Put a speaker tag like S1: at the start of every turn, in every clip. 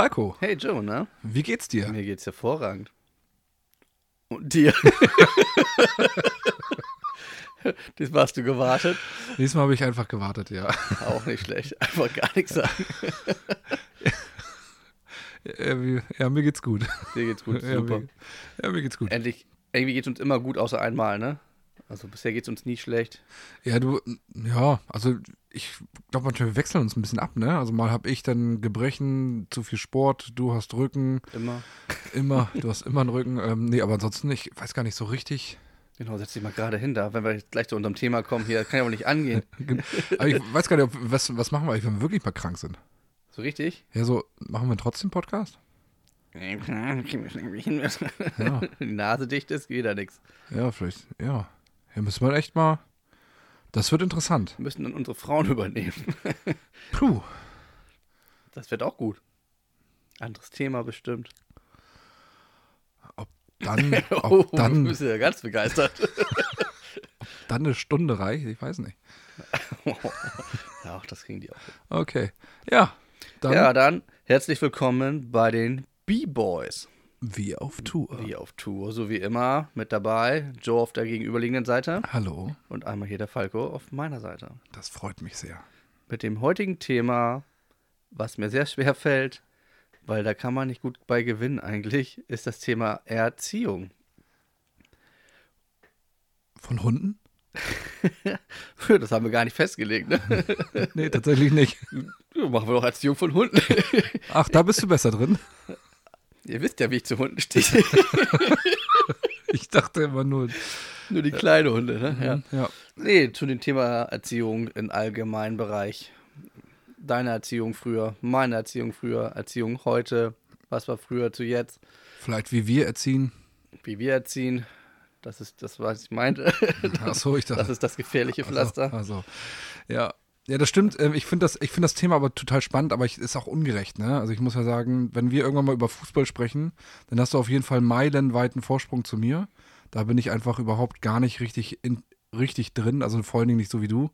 S1: Falco,
S2: Hey Joe, ne?
S1: wie geht's dir?
S2: Mir geht's hervorragend. Und dir? das warst du gewartet?
S1: Diesmal habe ich einfach gewartet, ja.
S2: Auch nicht schlecht. Einfach gar nichts sagen.
S1: Ja, mir geht's gut.
S2: Dir geht's gut,
S1: Ja,
S2: super.
S1: mir, ja, mir geht's gut.
S2: Endlich, irgendwie geht's uns immer gut, außer einmal, ne? Also bisher geht's uns nie schlecht.
S1: Ja, du, ja, also ich glaube, manchmal wir wechseln uns ein bisschen ab, ne? Also mal habe ich dann Gebrechen, zu viel Sport, du hast Rücken,
S2: Immer.
S1: immer, du hast immer einen Rücken. Ähm, nee, aber ansonsten, ich weiß gar nicht so richtig.
S2: Genau, setz dich mal gerade hin da, wenn wir gleich zu unserem Thema kommen hier. Kann ja wohl nicht angehen.
S1: Aber ich weiß gar nicht, ob, was, was machen wir eigentlich, wenn wir wirklich mal krank sind?
S2: So richtig?
S1: Ja, so, machen wir trotzdem Podcast?
S2: Die
S1: Ja,
S2: Nase dicht ist, geht da nichts.
S1: ja, vielleicht, ja. Ja, müssen wir echt mal. Das wird interessant.
S2: Wir müssen dann unsere Frauen übernehmen.
S1: Puh.
S2: Das wird auch gut. Anderes Thema bestimmt.
S1: Dann,
S2: Oh,
S1: ob
S2: du
S1: dann,
S2: bist ja ganz begeistert.
S1: dann eine Stunde reicht, ich weiß nicht.
S2: ja, auch das kriegen die auch.
S1: Okay. Ja, dann
S2: Ja, dann herzlich willkommen bei den B-Boys.
S1: Wie auf Tour.
S2: Wie auf Tour, so wie immer. Mit dabei Joe auf der gegenüberliegenden Seite
S1: Hallo,
S2: und einmal hier der Falco auf meiner Seite.
S1: das freut mich sehr.
S2: Mit dem heutigen Thema, was mir sehr schwer fällt, weil da kann man nicht gut bei gewinnen eigentlich, ist das Thema Erziehung.
S1: Von Hunden?
S2: Das haben wir gar nicht festgelegt, ne?
S1: Nee, tatsächlich nicht.
S2: Machen wir doch Erziehung von Hunden.
S1: Ach, da bist du besser drin.
S2: Ihr wisst ja, wie ich zu Hunden stehe.
S1: Ich dachte immer nur.
S2: Nur die kleinen Hunde, ne? Ja.
S1: Ja.
S2: Nee, zu dem Thema Erziehung im allgemeinen Bereich. Deine Erziehung früher, meine Erziehung früher, Erziehung heute, was war früher zu jetzt,
S1: Vielleicht wie wir erziehen.
S2: wie wir erziehen. Das ist das, was ich meinte.
S1: Ach so, ich dachte.
S2: Das ist das gefährliche Pflaster.
S1: Also, ja. Ja, das stimmt. Ähm, Ich finde das, ich finde das Thema aber total spannend, aber ich, ist auch ungerecht. Ne? Also ich muss ja sagen, wenn wir irgendwann mal über Fußball sprechen, dann hast du auf jeden Fall meilenweiten Vorsprung zu mir. Da bin ich einfach überhaupt gar nicht richtig, in, richtig drin, also vor allen Dingen nicht so wie du.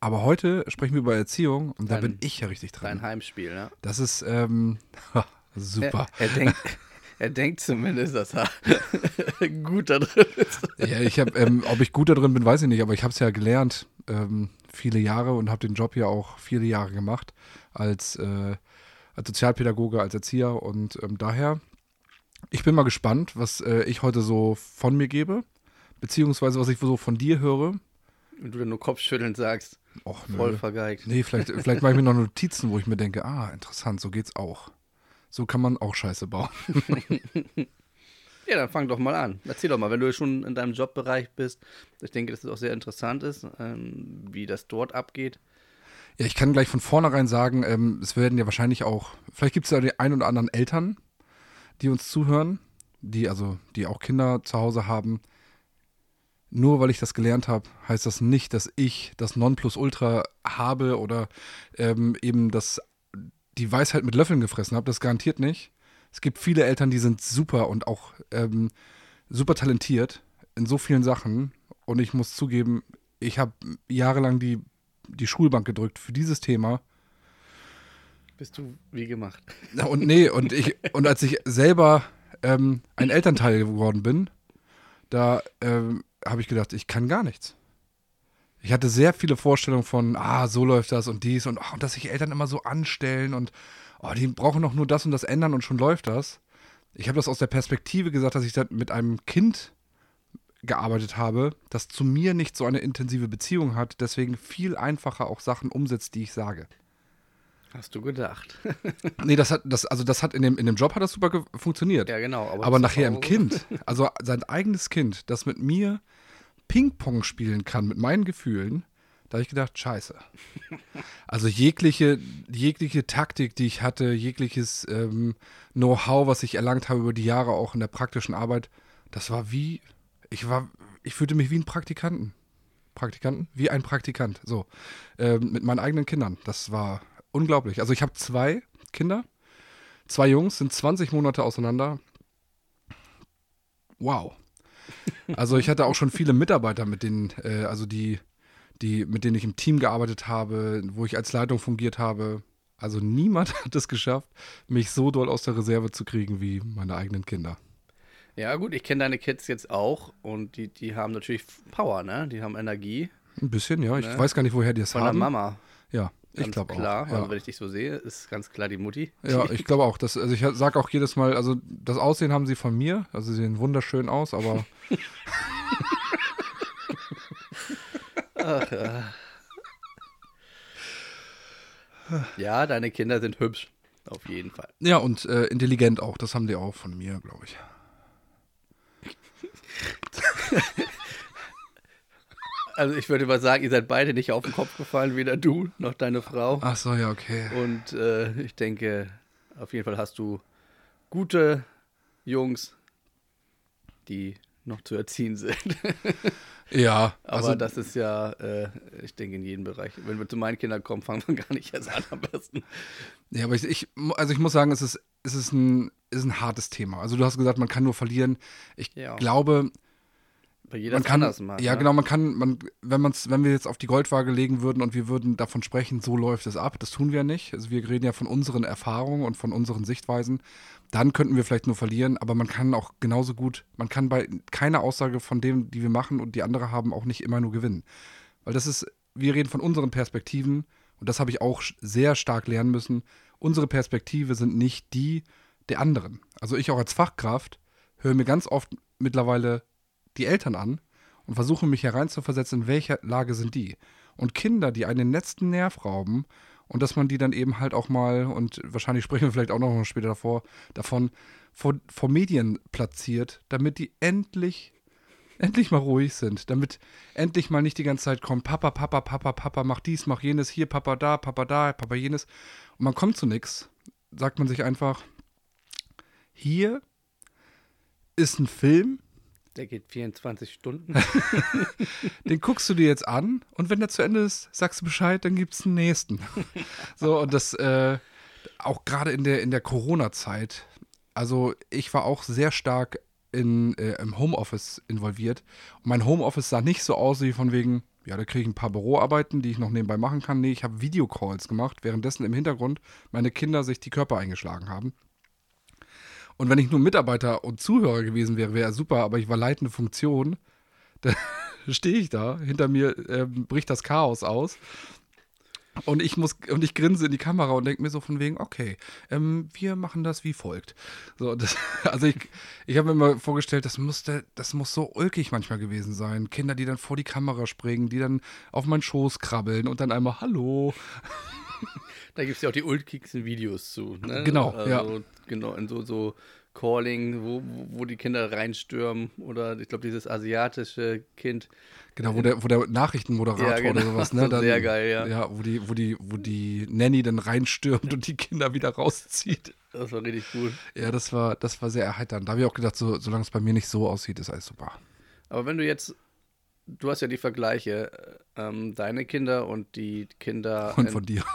S1: Aber heute sprechen wir über Erziehung und da
S2: Dein-
S1: bin ich ja richtig
S2: Dein
S1: drin.
S2: Heimspiel, ne?
S1: Das ist ähm, super.
S2: Er, er, denkt, er denkt zumindest, dass er gut da drin ist.
S1: Ja, ich habe, ähm, ob ich gut da drin bin, weiß ich nicht, aber ich habe es ja gelernt, ähm, viele Jahre und habe den Job ja auch viele Jahre gemacht als, äh, als Sozialpädagoge, als Erzieher und ähm, daher, ich bin mal gespannt, was äh, ich heute so von mir gebe, beziehungsweise was ich so von dir höre.
S2: Und du dann nur Kopfschüttelnd sagst,
S1: Och,
S2: voll
S1: nö.
S2: vergeigt.
S1: Nee, vielleicht, vielleicht mache ich mir noch Notizen, wo ich mir denke, ah, interessant, so geht's auch. So kann man auch Scheiße bauen.
S2: Ja, dann fang doch mal an. Erzähl doch mal, wenn du schon in deinem Jobbereich bist. Ich denke, dass es auch sehr interessant ist, ähm, wie das dort abgeht.
S1: Ja, ich kann gleich von vornherein sagen, ähm, es werden ja wahrscheinlich auch, vielleicht gibt es ja die ein oder anderen Eltern, die uns zuhören, die also, die auch Kinder zu Hause haben. Nur weil ich das gelernt habe, heißt das nicht, dass ich das Nonplusultra habe oder ähm, eben das, die Weisheit mit Löffeln gefressen habe. Das garantiert nicht. Es gibt viele Eltern, die sind super und auch ähm, super talentiert in so vielen Sachen. Und ich muss zugeben, ich habe jahrelang die, die Schulbank gedrückt für dieses Thema.
S2: Bist du wie gemacht?
S1: Und nee, und ich, und als ich selber ähm, ein Elternteil geworden bin, da ähm, habe ich gedacht, ich kann gar nichts. Ich hatte sehr viele Vorstellungen von, ah, so läuft das und dies und, oh, und dass sich Eltern immer so anstellen und oh, die brauchen doch nur das und das ändern und schon läuft das. Ich habe das aus der Perspektive gesagt, dass ich da mit einem Kind gearbeitet habe, das zu mir nicht so eine intensive Beziehung hat, deswegen viel einfacher auch Sachen umsetzt, die ich sage.
S2: Hast du gedacht?
S1: Nee, das hat, das, also das hat in dem, in dem Job hat das super funktioniert.
S2: ja, genau.
S1: Aber
S2: zu
S1: nachher im Kind, also sein eigenes Kind, das mit mir Ping-Pong spielen kann, mit meinen Gefühlen, da habe ich gedacht, scheiße. Also jegliche, jegliche Taktik, die ich hatte, jegliches ähm, Know-how, was ich erlangt habe über die Jahre auch in der praktischen Arbeit, das war wie, ich war, ich fühlte mich wie ein Praktikanten. Praktikanten? Wie ein Praktikant, so. Ähm, mit meinen eigenen Kindern. Das war unglaublich. Also ich habe zwei Kinder, zwei Jungs, sind 20 Monate auseinander. Wow. Also ich hatte auch schon viele Mitarbeiter, mit denen, äh, also die, die, mit denen ich im Team gearbeitet habe, wo ich als Leitung fungiert habe. Also niemand hat es geschafft, mich so doll aus der Reserve zu kriegen wie meine eigenen Kinder.
S2: Ja, gut, ich kenne deine Kids jetzt auch und die, die haben natürlich Power, ne? Die haben Energie.
S1: Ein bisschen, ja. Ich
S2: Ne?
S1: weiß gar nicht, woher die es
S2: Von
S1: haben.
S2: der Mama.
S1: Ja, ich
S2: Ganz
S1: glaube auch.
S2: klar.
S1: Ja.
S2: Also, wenn ich dich so sehe, ist ganz klar die Mutti.
S1: Ja, ich glaube auch. Das, also ich sage auch jedes Mal, also das Aussehen haben sie von mir. Also sie sehen wunderschön aus, aber
S2: Ach, ja. ja, deine Kinder sind hübsch. Auf jeden Fall.
S1: ja und äh, intelligent auch. Das haben die auch von mir, glaube ich.
S2: Also ich würde mal sagen, ihr seid beide nicht auf den Kopf gefallen, weder du noch deine Frau.
S1: Ach so, ja, okay.
S2: Und äh, ich denke, auf jeden Fall hast du gute Jungs, die noch zu erziehen sind.
S1: Ja,
S2: Aber
S1: also
S2: das ist ja, äh, ich denke, in jedem Bereich. Wenn wir zu meinen Kindern kommen, fangen wir gar nicht erst an am besten.
S1: Ja, aber ich, ich, also ich muss sagen, es ist, es ist, ein, ist ein hartes Thema. Also du hast gesagt, man kann nur verlieren. Ich
S2: Ja.
S1: glaube,
S2: Bei jeder
S1: man kann,
S2: anders machen.
S1: ja
S2: ne?
S1: genau, man kann, man, wenn man's, wenn wir jetzt auf die Goldwaage legen würden und wir würden davon sprechen, so läuft es ab, das tun wir nicht. Also wir reden ja von unseren Erfahrungen und von unseren Sichtweisen. Dann könnten wir vielleicht nur verlieren, aber man kann auch genauso gut, man kann bei keiner Aussage von dem, die wir machen und die andere haben, auch nicht immer nur gewinnen. Weil das ist, wir reden von unseren Perspektiven und das habe ich auch sehr stark lernen müssen. Unsere Perspektive sind nicht die der anderen. Also ich auch als Fachkraft höre mir ganz oft mittlerweile die Eltern an und versuche mich hereinzuversetzen, in welcher Lage sind die. Und Kinder, die einen letzten Nerv rauben und dass man die dann eben halt auch mal, und wahrscheinlich sprechen wir vielleicht auch noch später davor, davon, vor, vor Medien platziert, damit die endlich, endlich mal ruhig sind, damit endlich mal nicht die ganze Zeit kommt, Papa, Papa, Papa, Papa, mach dies, mach jenes, hier, Papa da, Papa da, Papa jenes. Und man kommt zu nichts, sagt man sich einfach, hier ist ein Film,
S2: Der geht 24 Stunden.
S1: den guckst du dir jetzt an und wenn der zu Ende ist, sagst du Bescheid, dann gibt's einen nächsten. so, und das äh, auch gerade in der, in der Corona-Zeit, also ich war auch sehr stark in, äh, im Homeoffice involviert. Und mein Homeoffice sah nicht so aus wie von wegen, ja, da kriege ich ein paar Büroarbeiten, die ich noch nebenbei machen kann. Nee, ich habe Videocalls gemacht, währenddessen im Hintergrund meine Kinder sich die Körper eingeschlagen haben. Und wenn ich nur Mitarbeiter und Zuhörer gewesen wäre, wäre super, aber ich war leitende Funktion. Da stehe ich da, hinter mir ähm, bricht das Chaos aus. Und ich muss, und ich grinse in die Kamera und denke mir so von wegen, okay, ähm, wir machen das wie folgt. So, das, also ich, ich habe mir mal vorgestellt, das musste, das muss so ulkig manchmal gewesen sein. Kinder, die dann vor die Kamera springen, die dann auf meinen Schoß krabbeln und dann einmal Hallo.
S2: Da gibt es ja auch die ulkigsten Videos zu. Ne?
S1: Genau,
S2: also,
S1: ja.
S2: Genau, in so, so Calling, wo, wo, die Kinder reinstürmen. Oder ich glaube, dieses asiatische Kind.
S1: Genau, wo der, wo der Nachrichtenmoderator
S2: Ja, genau.
S1: oder sowas, ne?
S2: So sehr geil, ja.
S1: Ja, wo die, wo die, wo die Nanny dann reinstürmt und die Kinder wieder rauszieht.
S2: Das war richtig cool.
S1: Ja, das war, das war sehr erheiternd. Da habe ich auch gedacht, so, solange es bei mir nicht so aussieht, ist alles super.
S2: Aber wenn du jetzt, du hast ja die Vergleiche, ähm, deine Kinder und die Kinder.
S1: Und
S2: in-
S1: von dir.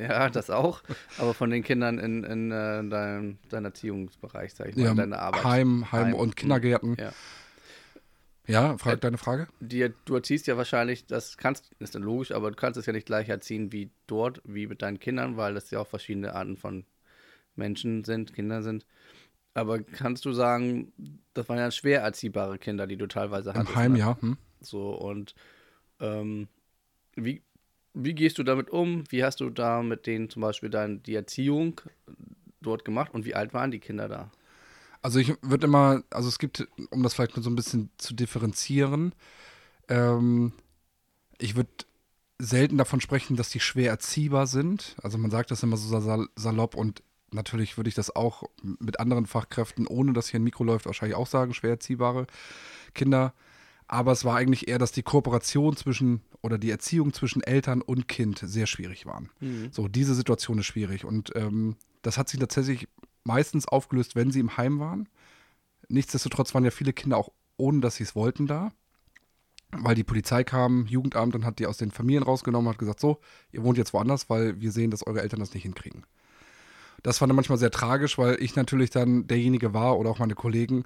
S2: Ja, das auch. Aber von den Kindern in, in äh, deinem, deinem Erziehungsbereich, sag ich mal,
S1: Ja,
S2: in deiner Arbeit.
S1: Heim, Heim,
S2: Heim,
S1: und Kindergärten.
S2: Ja.
S1: Ja, frag
S2: Äh,
S1: deine Frage.
S2: Die, du erziehst ja wahrscheinlich, das kannst, ist dann logisch, aber du kannst es ja nicht gleich erziehen wie dort, wie mit deinen Kindern, weil das ja auch verschiedene Arten von Menschen sind, Kinder sind. Aber kannst du sagen, das waren ja schwer erziehbare Kinder, die du teilweise hattest.
S1: Im Heim,
S2: ne?
S1: ja. Hm.
S2: So, und ähm, wie, wie gehst du damit um? Wie hast du da mit denen zum Beispiel dann die Erziehung dort gemacht und wie alt waren die Kinder da?
S1: Also ich würde immer, also es gibt, um das vielleicht nur so ein bisschen zu differenzieren, ähm, ich würde selten davon sprechen, dass die schwer erziehbar sind. Also man sagt das immer so sal salopp und natürlich würde ich das auch mit anderen Fachkräften, ohne dass hier ein Mikro läuft, wahrscheinlich auch sagen, schwer erziehbare Kinder. Aber es war eigentlich eher, dass die Kooperation zwischen oder die Erziehung zwischen Eltern und Kind sehr schwierig waren. So, diese Situation ist schwierig. Und ähm, das hat sich tatsächlich meistens aufgelöst, wenn sie im Heim waren. Nichtsdestotrotz waren ja viele Kinder auch ohne, dass sie es wollten da. Weil die Polizei kam, Jugendamt, und hat die aus den Familien rausgenommen und hat gesagt, so, ihr wohnt jetzt woanders, weil wir sehen, dass eure Eltern das nicht hinkriegen. Das war dann manchmal sehr tragisch, weil ich natürlich dann derjenige war oder auch meine Kollegen,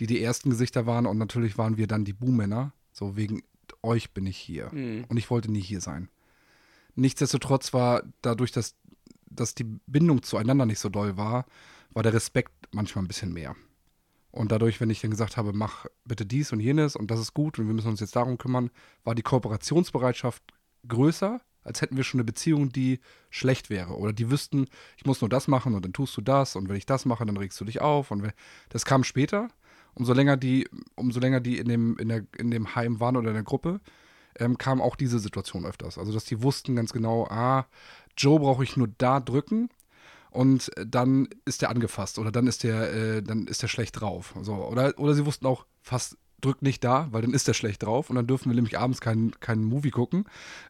S1: die die ersten Gesichter waren und natürlich waren wir dann die Buhmänner. So, wegen euch bin ich hier.
S2: Mhm.
S1: Und ich wollte nie hier sein. Nichtsdestotrotz war dadurch, dass dass die Bindung zueinander nicht so doll war, war der Respekt manchmal ein bisschen mehr. Und dadurch, wenn ich dann gesagt habe, mach bitte dies und jenes und das ist gut und wir müssen uns jetzt darum kümmern, war die Kooperationsbereitschaft größer, als hätten wir schon eine Beziehung, die schlecht wäre. Oder die wüssten, ich muss nur das machen und dann tust du das und wenn ich das mache, dann regst du dich auf. Und das kam später. Umso länger die, umso länger die in dem, in der, in dem Heim waren oder in der Gruppe, ähm, kam auch diese Situation öfters. Also, dass die wussten ganz genau, ah, Joe brauche ich nur da drücken und dann ist der angefasst oder dann ist der, äh, dann ist der schlecht drauf. So, oder, oder sie wussten auch, fast drückt nicht da, weil dann ist der schlecht drauf und dann dürfen wir nämlich abends keinen kein Movie gucken.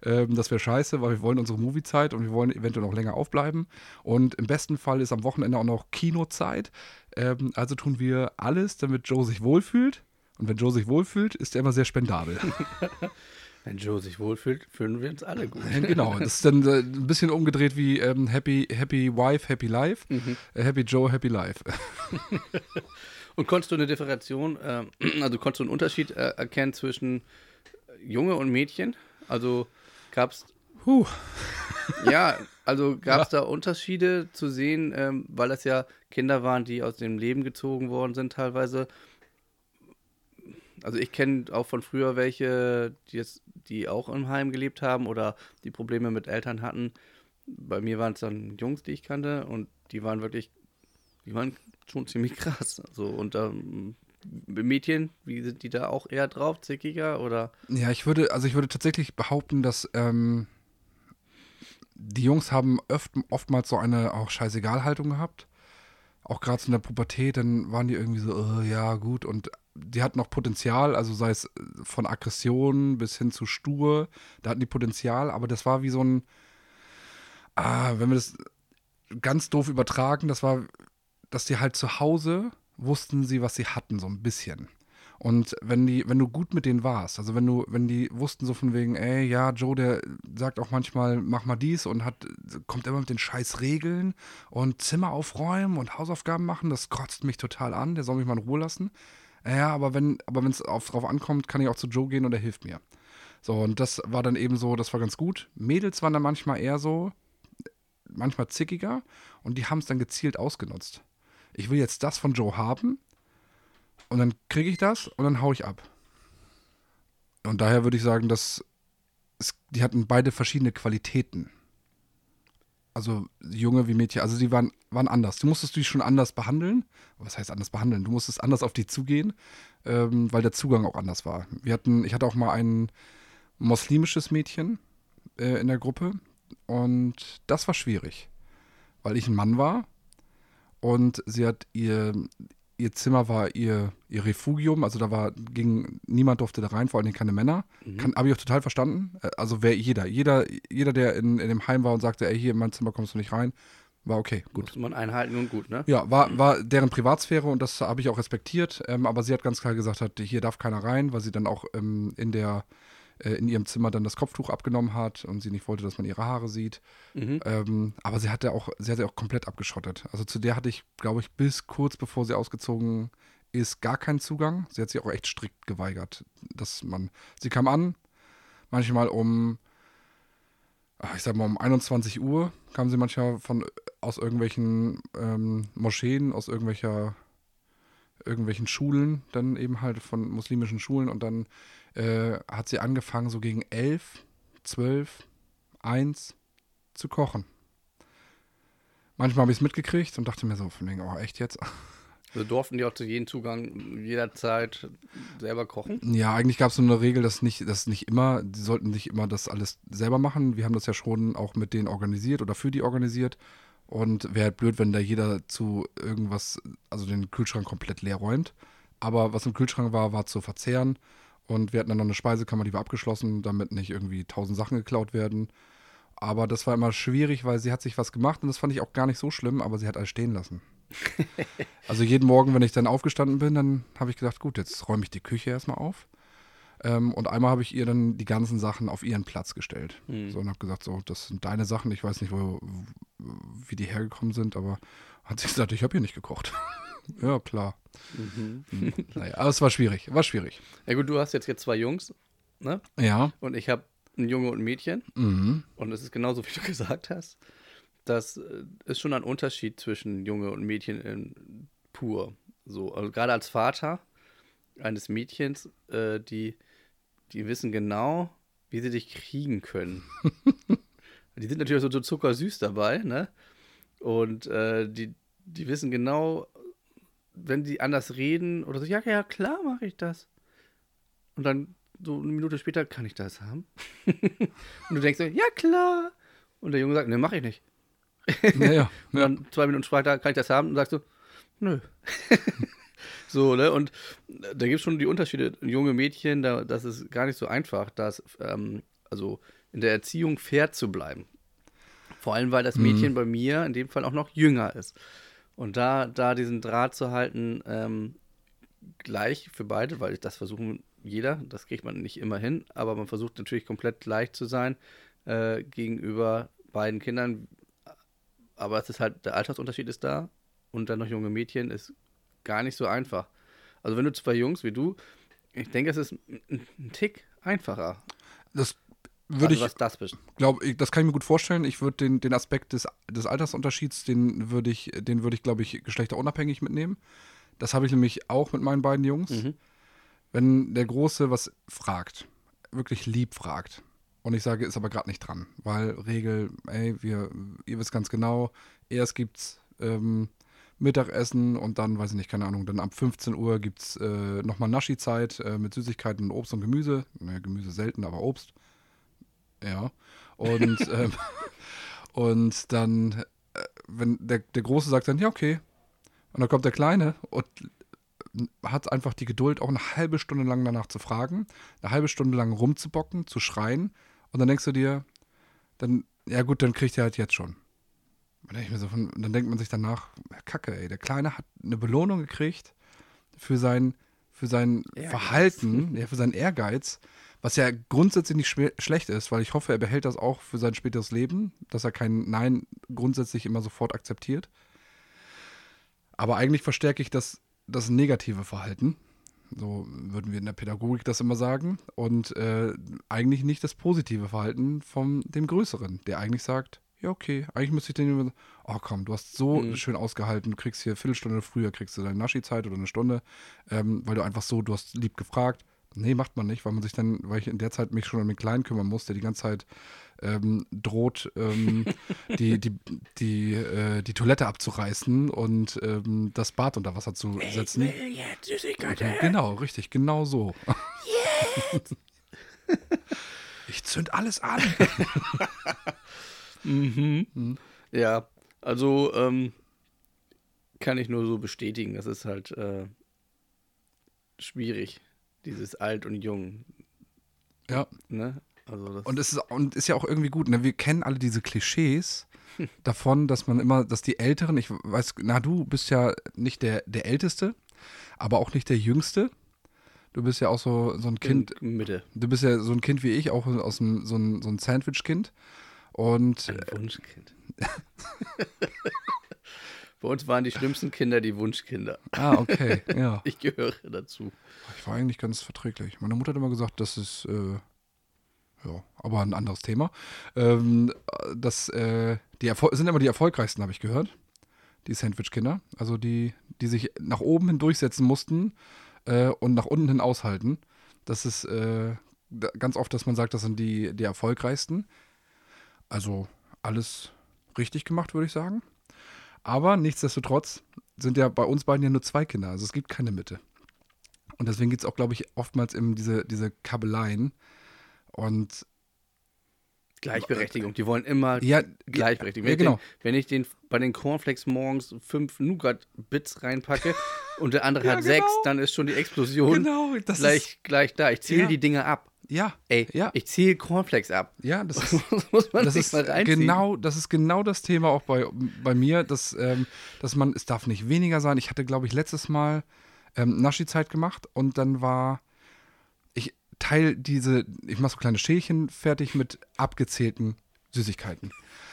S1: Ähm, das wäre scheiße, weil wir wollen unsere Moviezeit und wir wollen eventuell noch länger aufbleiben. Und im besten Fall ist am Wochenende auch noch Kinozeit. Ähm, also tun wir alles, damit Joe sich wohlfühlt. Und wenn Joe sich wohlfühlt, ist er immer sehr spendabel.
S2: Wenn Joe sich wohlfühlt, fühlen wir uns alle gut.
S1: genau, das ist dann äh, ein bisschen umgedreht wie ähm, Happy, Happy Wife, Happy Life. Mhm. Äh, happy Joe, Happy Life.
S2: und konntest du eine Differentiation, äh, also konntest du einen Unterschied äh, erkennen zwischen Junge und Mädchen? Also gab es.
S1: Huh.
S2: ja, also gab es ja. da Unterschiede zu sehen, ähm, weil das ja Kinder waren, die aus dem Leben gezogen worden sind teilweise also ich kenne auch von früher welche, die, jetzt, die auch im Heim gelebt haben oder die Probleme mit Eltern hatten. Bei mir waren es dann Jungs, die ich kannte und die waren wirklich, die waren schon ziemlich krass. Also und ähm, Mädchen, wie sind die da auch eher drauf, zickiger oder?
S1: Ja, ich würde, also ich würde tatsächlich behaupten, dass ähm, die Jungs haben oft, oftmals so eine auch Scheißegal-Haltung gehabt auch gerade in der Pubertät, dann waren die irgendwie so, oh, ja, gut. Und die hatten noch Potenzial, also sei es von Aggression bis hin zu stur, da hatten die Potenzial, aber das war wie so ein, ah, wenn wir das ganz doof übertragen, das war, dass die halt zu Hause wussten sie, was sie hatten, so ein bisschen. Und wenn die, wenn du gut mit denen warst, also wenn du, wenn die wussten so von wegen, ey, ja, Joe, der sagt auch manchmal, mach mal dies und hat, kommt immer mit den scheiß Regeln und Zimmer aufräumen und Hausaufgaben machen, das kotzt mich total an, der soll mich mal in Ruhe lassen. Ja, aber wenn, aber wenn es drauf ankommt, kann ich auch zu Joe gehen und er hilft mir. So, und das war dann eben so, das war ganz gut. Mädels waren dann manchmal eher so, manchmal zickiger und die haben es dann gezielt ausgenutzt. Ich will jetzt das von Joe haben, und dann kriege ich das und dann haue ich ab. Und daher würde ich sagen, dass es, die hatten beide verschiedene Qualitäten. Also Junge wie Mädchen, also die waren, waren anders. Du musstest dich schon anders behandeln. Was heißt anders behandeln? Du musstest anders auf die zugehen, ähm, weil der Zugang auch anders war. Wir hatten, ich hatte auch mal ein muslimisches Mädchen äh, in der Gruppe und das war schwierig, weil ich ein Mann war und sie hat ihr, ihr Zimmer war ihr, ihr Refugium, also da war, ging, niemand durfte da rein, vor allem keine Männer. Mhm. Habe ich auch total verstanden. Also wer jeder, jeder, jeder, der in, in dem Heim war und sagte, ey, hier in mein Zimmer kommst du nicht rein, war okay, gut.
S2: Musste man einhalten und gut, ne?
S1: Ja, war, war deren Privatsphäre und das habe ich auch respektiert. Ähm, aber sie hat ganz klar gesagt, hat, hier darf keiner rein, weil sie dann auch ähm, in der äh, in ihrem Zimmer dann das Kopftuch abgenommen hat und sie nicht wollte, dass man ihre Haare sieht. Mhm. Ähm, aber sie hatte auch, sie hatte auch komplett abgeschottet. Also zu der hatte ich, glaube ich, bis kurz bevor sie ausgezogen ist, gar keinen Zugang. Sie hat sich auch echt strikt geweigert, dass man. Sie kam an, manchmal um, ich sag mal, um 21 Uhr kam sie manchmal von aus irgendwelchen ähm, Moscheen, aus irgendwelcher irgendwelchen Schulen, dann eben halt von muslimischen Schulen und dann äh, hat sie angefangen, so gegen elf, zwölf, eins zu kochen. Manchmal habe ich es mitgekriegt und dachte mir so, von wegen, oh, echt jetzt?
S2: Also durften die auch zu jedem Zugang jederzeit selber kochen?
S1: Ja, eigentlich gab es so eine Regel, dass nicht, dass nicht immer, die sollten nicht immer das alles selber machen. Wir haben das ja schon auch mit denen organisiert oder für die organisiert. Und wäre halt blöd, wenn da jeder zu irgendwas, also den Kühlschrank komplett leer räumt. Aber was im Kühlschrank war, war zu verzehren. Und wir hatten dann noch eine Speisekammer, die war abgeschlossen, damit nicht irgendwie tausend Sachen geklaut werden. Aber das war immer schwierig, weil sie hat sich was gemacht und das fand ich auch gar nicht so schlimm, aber sie hat alles stehen lassen. also jeden Morgen, wenn ich dann aufgestanden bin, dann habe ich gedacht, gut, jetzt räume ich die Küche erstmal auf. Ähm, und einmal habe ich ihr dann die ganzen Sachen auf ihren Platz gestellt. Mhm. So, und habe gesagt, so, das sind deine Sachen. Ich weiß nicht, wo, wie die hergekommen sind, aber hat sie gesagt, ich habe hier nicht gekocht. ja, klar. Mhm. Hm. Naja, aber es war schwierig, war schwierig.
S2: Ja gut, du hast jetzt hier zwei Jungs, ne?
S1: Ja.
S2: Und ich habe ein Junge und ein Mädchen. Mhm. Und es ist genauso, wie du gesagt hast. das äh, ist schon ein Unterschied zwischen Junge und Mädchen in, pur. So, also gerade als Vater eines Mädchens, äh, die, die wissen genau, wie sie dich kriegen können. die sind natürlich so, so zuckersüß dabei, ne? Und äh, die, die wissen genau, wenn sie anders reden oder so, ja, ja, klar mache ich das. Und dann so eine Minute später, kann ich das haben? und du denkst so, ja, klar. Und der Junge sagt, ne, mache ich nicht.
S1: Ja, ja.
S2: Und dann zwei Minuten später, kann ich das haben? Und sagst du, nö. So, ne? Und da gibt es schon die Unterschiede. Junge Mädchen, da, das ist gar nicht so einfach, das, ähm, also in der Erziehung fair zu bleiben. Vor allem, weil das Mädchen bei mir in dem Fall auch noch jünger ist. Und da, da diesen Draht zu halten, ähm, gleich für beide, weil das versuchen jeder, das kriegt man nicht immer hin, aber man versucht natürlich komplett gleich zu sein äh, gegenüber beiden Kindern. Aber es ist halt, der Altersunterschied ist da und dann noch junge Mädchen ist gar nicht so einfach. Also wenn du zwei Jungs wie du, ich denke, es ist ein, ein Tick einfacher.
S1: Das würde
S2: also,
S1: ich,
S2: was das
S1: glaube ich, das kann ich mir gut vorstellen. Ich würde den, den Aspekt des, des Altersunterschieds, den würde ich, den würde ich, glaube ich, geschlechterunabhängig mitnehmen. Das habe ich nämlich auch mit meinen beiden Jungs.
S2: Mhm.
S1: Wenn der Große was fragt, wirklich lieb fragt, und ich sage, ist aber gerade nicht dran, weil Regel, ey, wir, ihr wisst ganz genau, erst gibt's ähm, Mittagessen und dann, weiß ich nicht, keine Ahnung, dann ab 15 Uhr gibt's äh, nochmal Naschi-Zeit äh, mit Süßigkeiten, Obst und Gemüse. Naja, Gemüse selten, aber Obst. Ja. Und, ähm, und dann, äh, wenn der, der Große sagt dann, ja, okay. Und dann kommt der Kleine und hat einfach die Geduld, auch eine halbe Stunde lang danach zu fragen, eine halbe Stunde lang rumzubocken, zu schreien. Und dann denkst du dir, dann, ja gut, dann kriegt er halt jetzt schon. Dann, so von, dann denkt man sich danach, Kacke, ey, der Kleine hat eine Belohnung gekriegt für sein, für sein
S2: Ehrgeiz.
S1: Verhalten, ja, für seinen Ehrgeiz, was ja grundsätzlich nicht schlecht ist, weil ich hoffe, er behält das auch für sein späteres Leben, dass er kein Nein grundsätzlich immer sofort akzeptiert. Aber eigentlich verstärke ich das, das negative Verhalten. So würden wir in der Pädagogik das immer sagen. Und äh, eigentlich nicht das positive Verhalten von dem Größeren, der eigentlich sagt, ja, okay, eigentlich müsste ich den immer, oh komm, du hast so
S2: Mhm.
S1: schön ausgehalten, du kriegst hier eine Viertelstunde früher, kriegst du deine Naschi-Zeit oder eine Stunde, ähm, weil du einfach so, du hast lieb gefragt. Nee, macht man nicht, weil man sich dann, weil ich in der Zeit mich schon um den Kleinen kümmern muss, der die ganze Zeit ähm, droht, ähm, die, die, die, äh, die Toilette abzureißen und ähm, das Bad unter Wasser zu setzen.
S2: jetzt Süßigkeit.
S1: Genau, richtig, genau so. ich zünd alles an.
S2: Mhm. Ja, also ähm, kann ich nur so bestätigen. Das ist halt äh, schwierig, dieses Alt und Jung.
S1: Ja.
S2: Ne? Also das,
S1: Und es ist, und ist ja auch irgendwie gut, ne? Wir kennen alle diese Klischees davon, dass man immer, dass die Älteren, ich weiß, na, du bist ja nicht der, der Älteste, aber auch nicht der Jüngste. Du bist ja auch so, so ein Kind,
S2: in Mitte.
S1: du bist ja so ein Kind wie ich, auch aus dem, so ein, so ein Sandwich-Kind. Und
S2: Ein Wunschkind. Bei uns waren die schlimmsten Kinder die Wunschkinder.
S1: ah, okay, ja.
S2: Ich gehöre dazu.
S1: Ich war eigentlich ganz verträglich. Meine Mutter hat immer gesagt, das ist, äh, ja, aber ein anderes Thema. Ähm, das, äh, die Erfol sind immer die erfolgreichsten, habe ich gehört. Die Sandwich-Kinder. Also die, die sich nach oben hin durchsetzen mussten äh, und nach unten hin aushalten. Das ist äh, ganz oft, dass man sagt, das sind die, die erfolgreichsten. Also alles richtig gemacht, würde ich sagen. Aber nichtsdestotrotz sind ja bei uns beiden ja nur zwei Kinder. Also es gibt keine Mitte. Und deswegen gibt es auch, glaube ich, oftmals eben diese, diese Kabeleien. Und
S2: Gleichberechtigung. Die wollen immer
S1: ja,
S2: Gleichberechtigung.
S1: Ja,
S2: Wenn,
S1: genau.
S2: ich den, wenn ich den bei den Cornflakes morgens fünf Nougat-Bits reinpacke und der andere
S1: Ja,
S2: hat sechs,
S1: genau.
S2: dann ist schon die Explosion
S1: Genau,
S2: gleich, gleich da. Ich zähle
S1: Ja.
S2: die Dinge ab.
S1: Ja,
S2: Ey,
S1: Ja.
S2: ich zähle Cornflakes ab.
S1: ja, das ist.
S2: Das muss man
S1: Das
S2: sich
S1: ist,
S2: mal reinziehen.
S1: genau, das ist genau das Thema auch bei, bei mir, dass, ähm, dass man, es darf nicht weniger sein. Ich hatte, glaube ich, letztes Mal ähm, Naschi-Zeit gemacht und dann war, ich teile diese, ich mache so kleine Schälchen fertig mit abgezählten Süßigkeiten.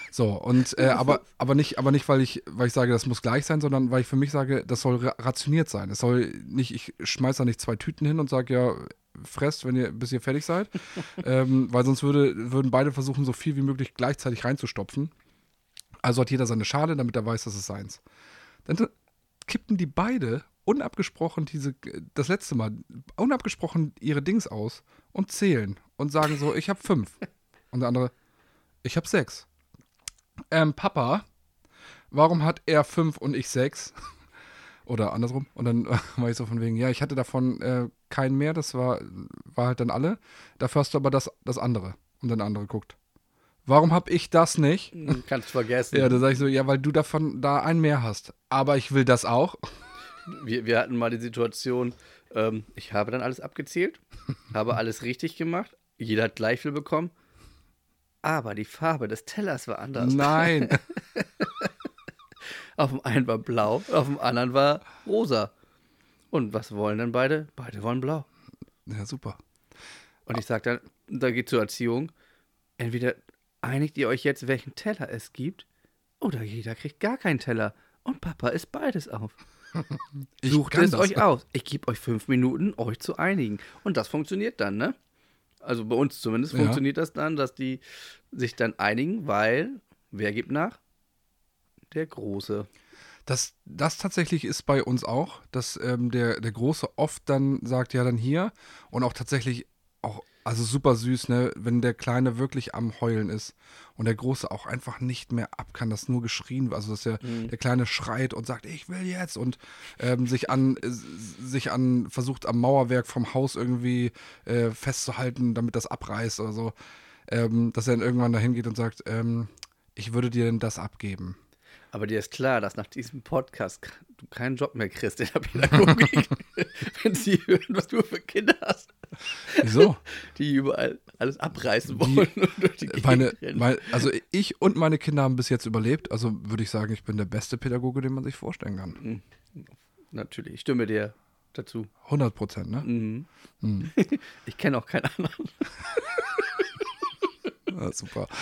S1: So, und äh, aber, aber nicht, aber nicht, weil ich, weil ich sage, das muss gleich sein, sondern weil ich für mich sage, das soll ra- rationiert sein. Es soll nicht, ich schmeiß da nicht zwei Tüten hin und sage, ja, fresst, wenn ihr, bis ihr fertig seid. ähm, weil sonst würde, würden beide versuchen, so viel wie möglich gleichzeitig reinzustopfen. Also hat jeder seine Schale, damit er weiß, das ist seins. Dann kippten die beide unabgesprochen diese, das letzte Mal, unabgesprochen ihre Dings aus und zählen und sagen so, ich habe fünf. Und der andere, ich habe sechs. Ähm, Papa, warum hat er fünf und ich sechs? Oder andersrum. Und dann war ich so von wegen, ja, ich hatte davon äh, keinen mehr, das war, war halt dann alle. Dafür hast du aber das, das andere. Und dann der andere guckt. Warum hab ich das nicht?
S2: Kannst vergessen.
S1: Ja, da sag ich so, ja, weil du davon da einen mehr hast. Aber ich will das auch.
S2: Wir, wir hatten mal die Situation, ähm, ich habe dann alles abgezählt, habe alles richtig gemacht, jeder hat gleich viel bekommen, aber die Farbe des Tellers war anders.
S1: Nein.
S2: auf dem einen war blau, auf dem anderen war rosa. Und was wollen denn beide? Beide wollen blau.
S1: Ja, super.
S2: Und ich sage dann, da geht zur Erziehung, entweder einigt ihr euch jetzt, welchen Teller es gibt, oder jeder kriegt gar keinen Teller. Und Papa isst beides auf.
S1: Ich
S2: Sucht es
S1: das.
S2: euch aus. Ich gebe euch fünf Minuten, euch zu einigen. Und das funktioniert dann, ne? Also bei uns zumindest
S1: Ja.
S2: funktioniert das dann, dass die sich dann einigen, weil wer gibt nach? Der Große.
S1: Das, das tatsächlich ist bei uns auch, dass ähm, der, der Große oft dann sagt, ja, dann hier. Und auch tatsächlich auch, also super süß, ne, wenn der Kleine wirklich am Heulen ist und der Große auch einfach nicht mehr ab kann, dass nur geschrien wird. Also, dass der, der Kleine schreit und sagt, ich will jetzt und ähm, sich an, äh, sich an, versucht am Mauerwerk vom Haus irgendwie äh, festzuhalten, damit das abreißt oder so. Ähm, dass er dann irgendwann dahin geht und sagt, ähm, ich würde dir denn das abgeben.
S2: Aber dir ist klar, dass nach diesem Podcast du keinen Job mehr kriegst in der Pädagogik, wenn sie hören, was du für Kinder hast,
S1: Wieso?
S2: die überall alles abreißen wollen und durch die
S1: meine, mein, also ich und meine Kinder haben bis jetzt überlebt. Also würde ich sagen, ich bin der beste Pädagoge, den man sich vorstellen kann.
S2: Natürlich, ich stimme dir dazu.
S1: 100 Prozent, ne?
S2: Mhm. Ich kenne auch keinen anderen.
S1: Ja, super.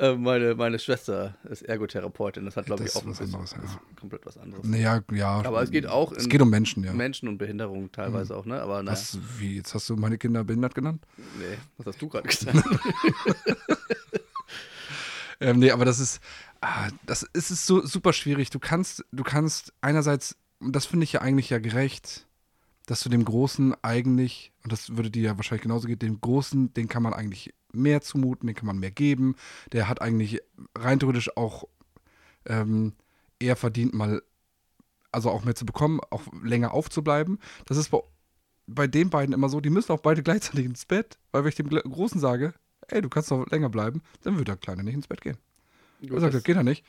S2: Äh, meine, meine Schwester ist Ergotherapeutin. Das hat, glaube ich, auch
S1: was
S2: bisschen,
S1: anderes, ja.
S2: komplett was anderes.
S1: Naja, ja.
S2: Aber es geht auch
S1: Es geht um Menschen, ja.
S2: Menschen und Behinderung teilweise auch, ne? Aber naja,
S1: Was, wie, jetzt hast du meine Kinder behindert genannt?
S2: nee, was hast du gerade gesagt?
S1: Ähm, nee, aber das ist, ah, das ist, ist so super schwierig. Du kannst, du kannst einerseits, und das finde ich ja eigentlich ja gerecht, dass du dem Großen eigentlich, und das würde dir ja wahrscheinlich genauso gehen, dem Großen, den kann man eigentlich mehr zumuten, den kann man mehr geben. Der hat eigentlich rein theoretisch auch ähm, eher verdient, mal, also auch mehr zu bekommen, auch länger aufzubleiben. Das ist bei, bei den beiden immer so, die müssen auch beide gleichzeitig ins Bett, weil wenn ich dem Großen sage, ey, du kannst noch länger bleiben, dann wird der Kleine nicht ins Bett gehen.
S2: Gut,
S1: Er sagt,
S2: das-
S1: das geht ja nicht.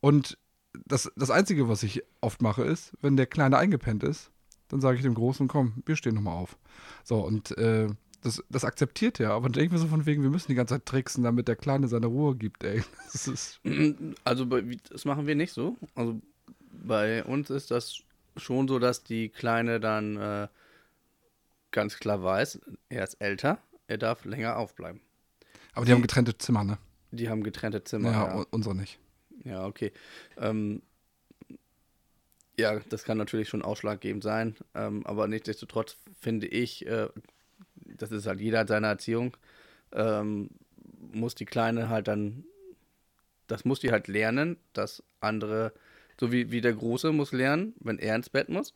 S1: Und das, das Einzige, was ich oft mache, ist, wenn der Kleine eingepennt ist, dann sage ich dem Großen, komm, wir stehen nochmal auf. So, und äh, das, das akzeptiert er. Aber denke ich mir so von wegen, wir müssen die ganze Zeit tricksen, damit der Kleine seine Ruhe gibt, ey. Das ist,
S2: Also das machen wir nicht so. Also bei uns ist das schon so, dass die Kleine dann äh, ganz klar weiß, er ist älter, er darf länger aufbleiben.
S1: aber die haben getrennte Zimmer, ne?
S2: Die haben getrennte Zimmer.
S1: Ja,
S2: Ja,
S1: unsere nicht.
S2: ja okay. Ähm, ja, das kann natürlich schon ausschlaggebend sein, ähm, aber nichtsdestotrotz finde ich, äh, das ist halt jeder hat seine Erziehung, ähm, muss die Kleine halt dann, das muss die halt lernen, dass andere, so wie, wie der Große muss lernen, wenn er ins Bett muss.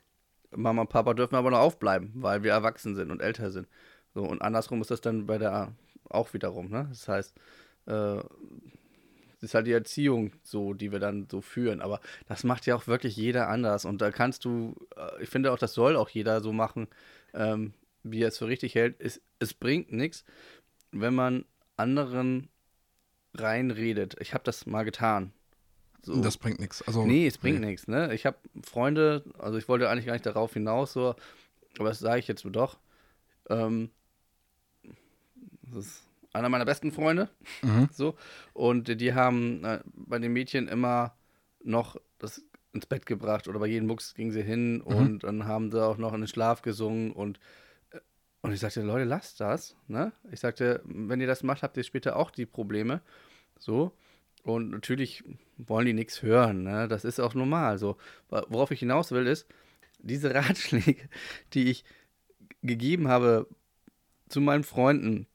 S2: Mama und Papa dürfen aber noch aufbleiben, weil wir erwachsen sind und älter sind. So, und andersrum ist das dann bei der auch wiederum, ne? Das heißt, äh, ist halt die Erziehung so, die wir dann so führen. Aber das macht ja auch wirklich jeder anders. Und da kannst du, äh, ich finde auch, das soll auch jeder so machen, ähm, wie er es für richtig hält. Es, es bringt nichts, wenn man anderen reinredet. Ich habe das mal getan. So.
S1: Das bringt nichts. Also,
S2: Nee, es bringt nichts, ne? Ich habe Freunde, also ich wollte eigentlich gar nicht darauf hinaus, so, aber das sage ich jetzt doch. Ähm, das ist einer meiner besten Freunde,
S1: Mhm.
S2: so. Und die haben äh, bei den Mädchen immer noch das ins Bett gebracht oder bei jedem Mucks ging sie hin und dann haben sie auch noch in den Schlaf gesungen und und ich sagte, Leute, lasst das, ne? Ich sagte, wenn ihr das macht, habt ihr später auch die Probleme, so. Und natürlich wollen die nichts hören, ne? Das ist auch normal, so. Worauf ich hinaus will, ist, diese Ratschläge, die ich gegeben habe zu meinen Freunden,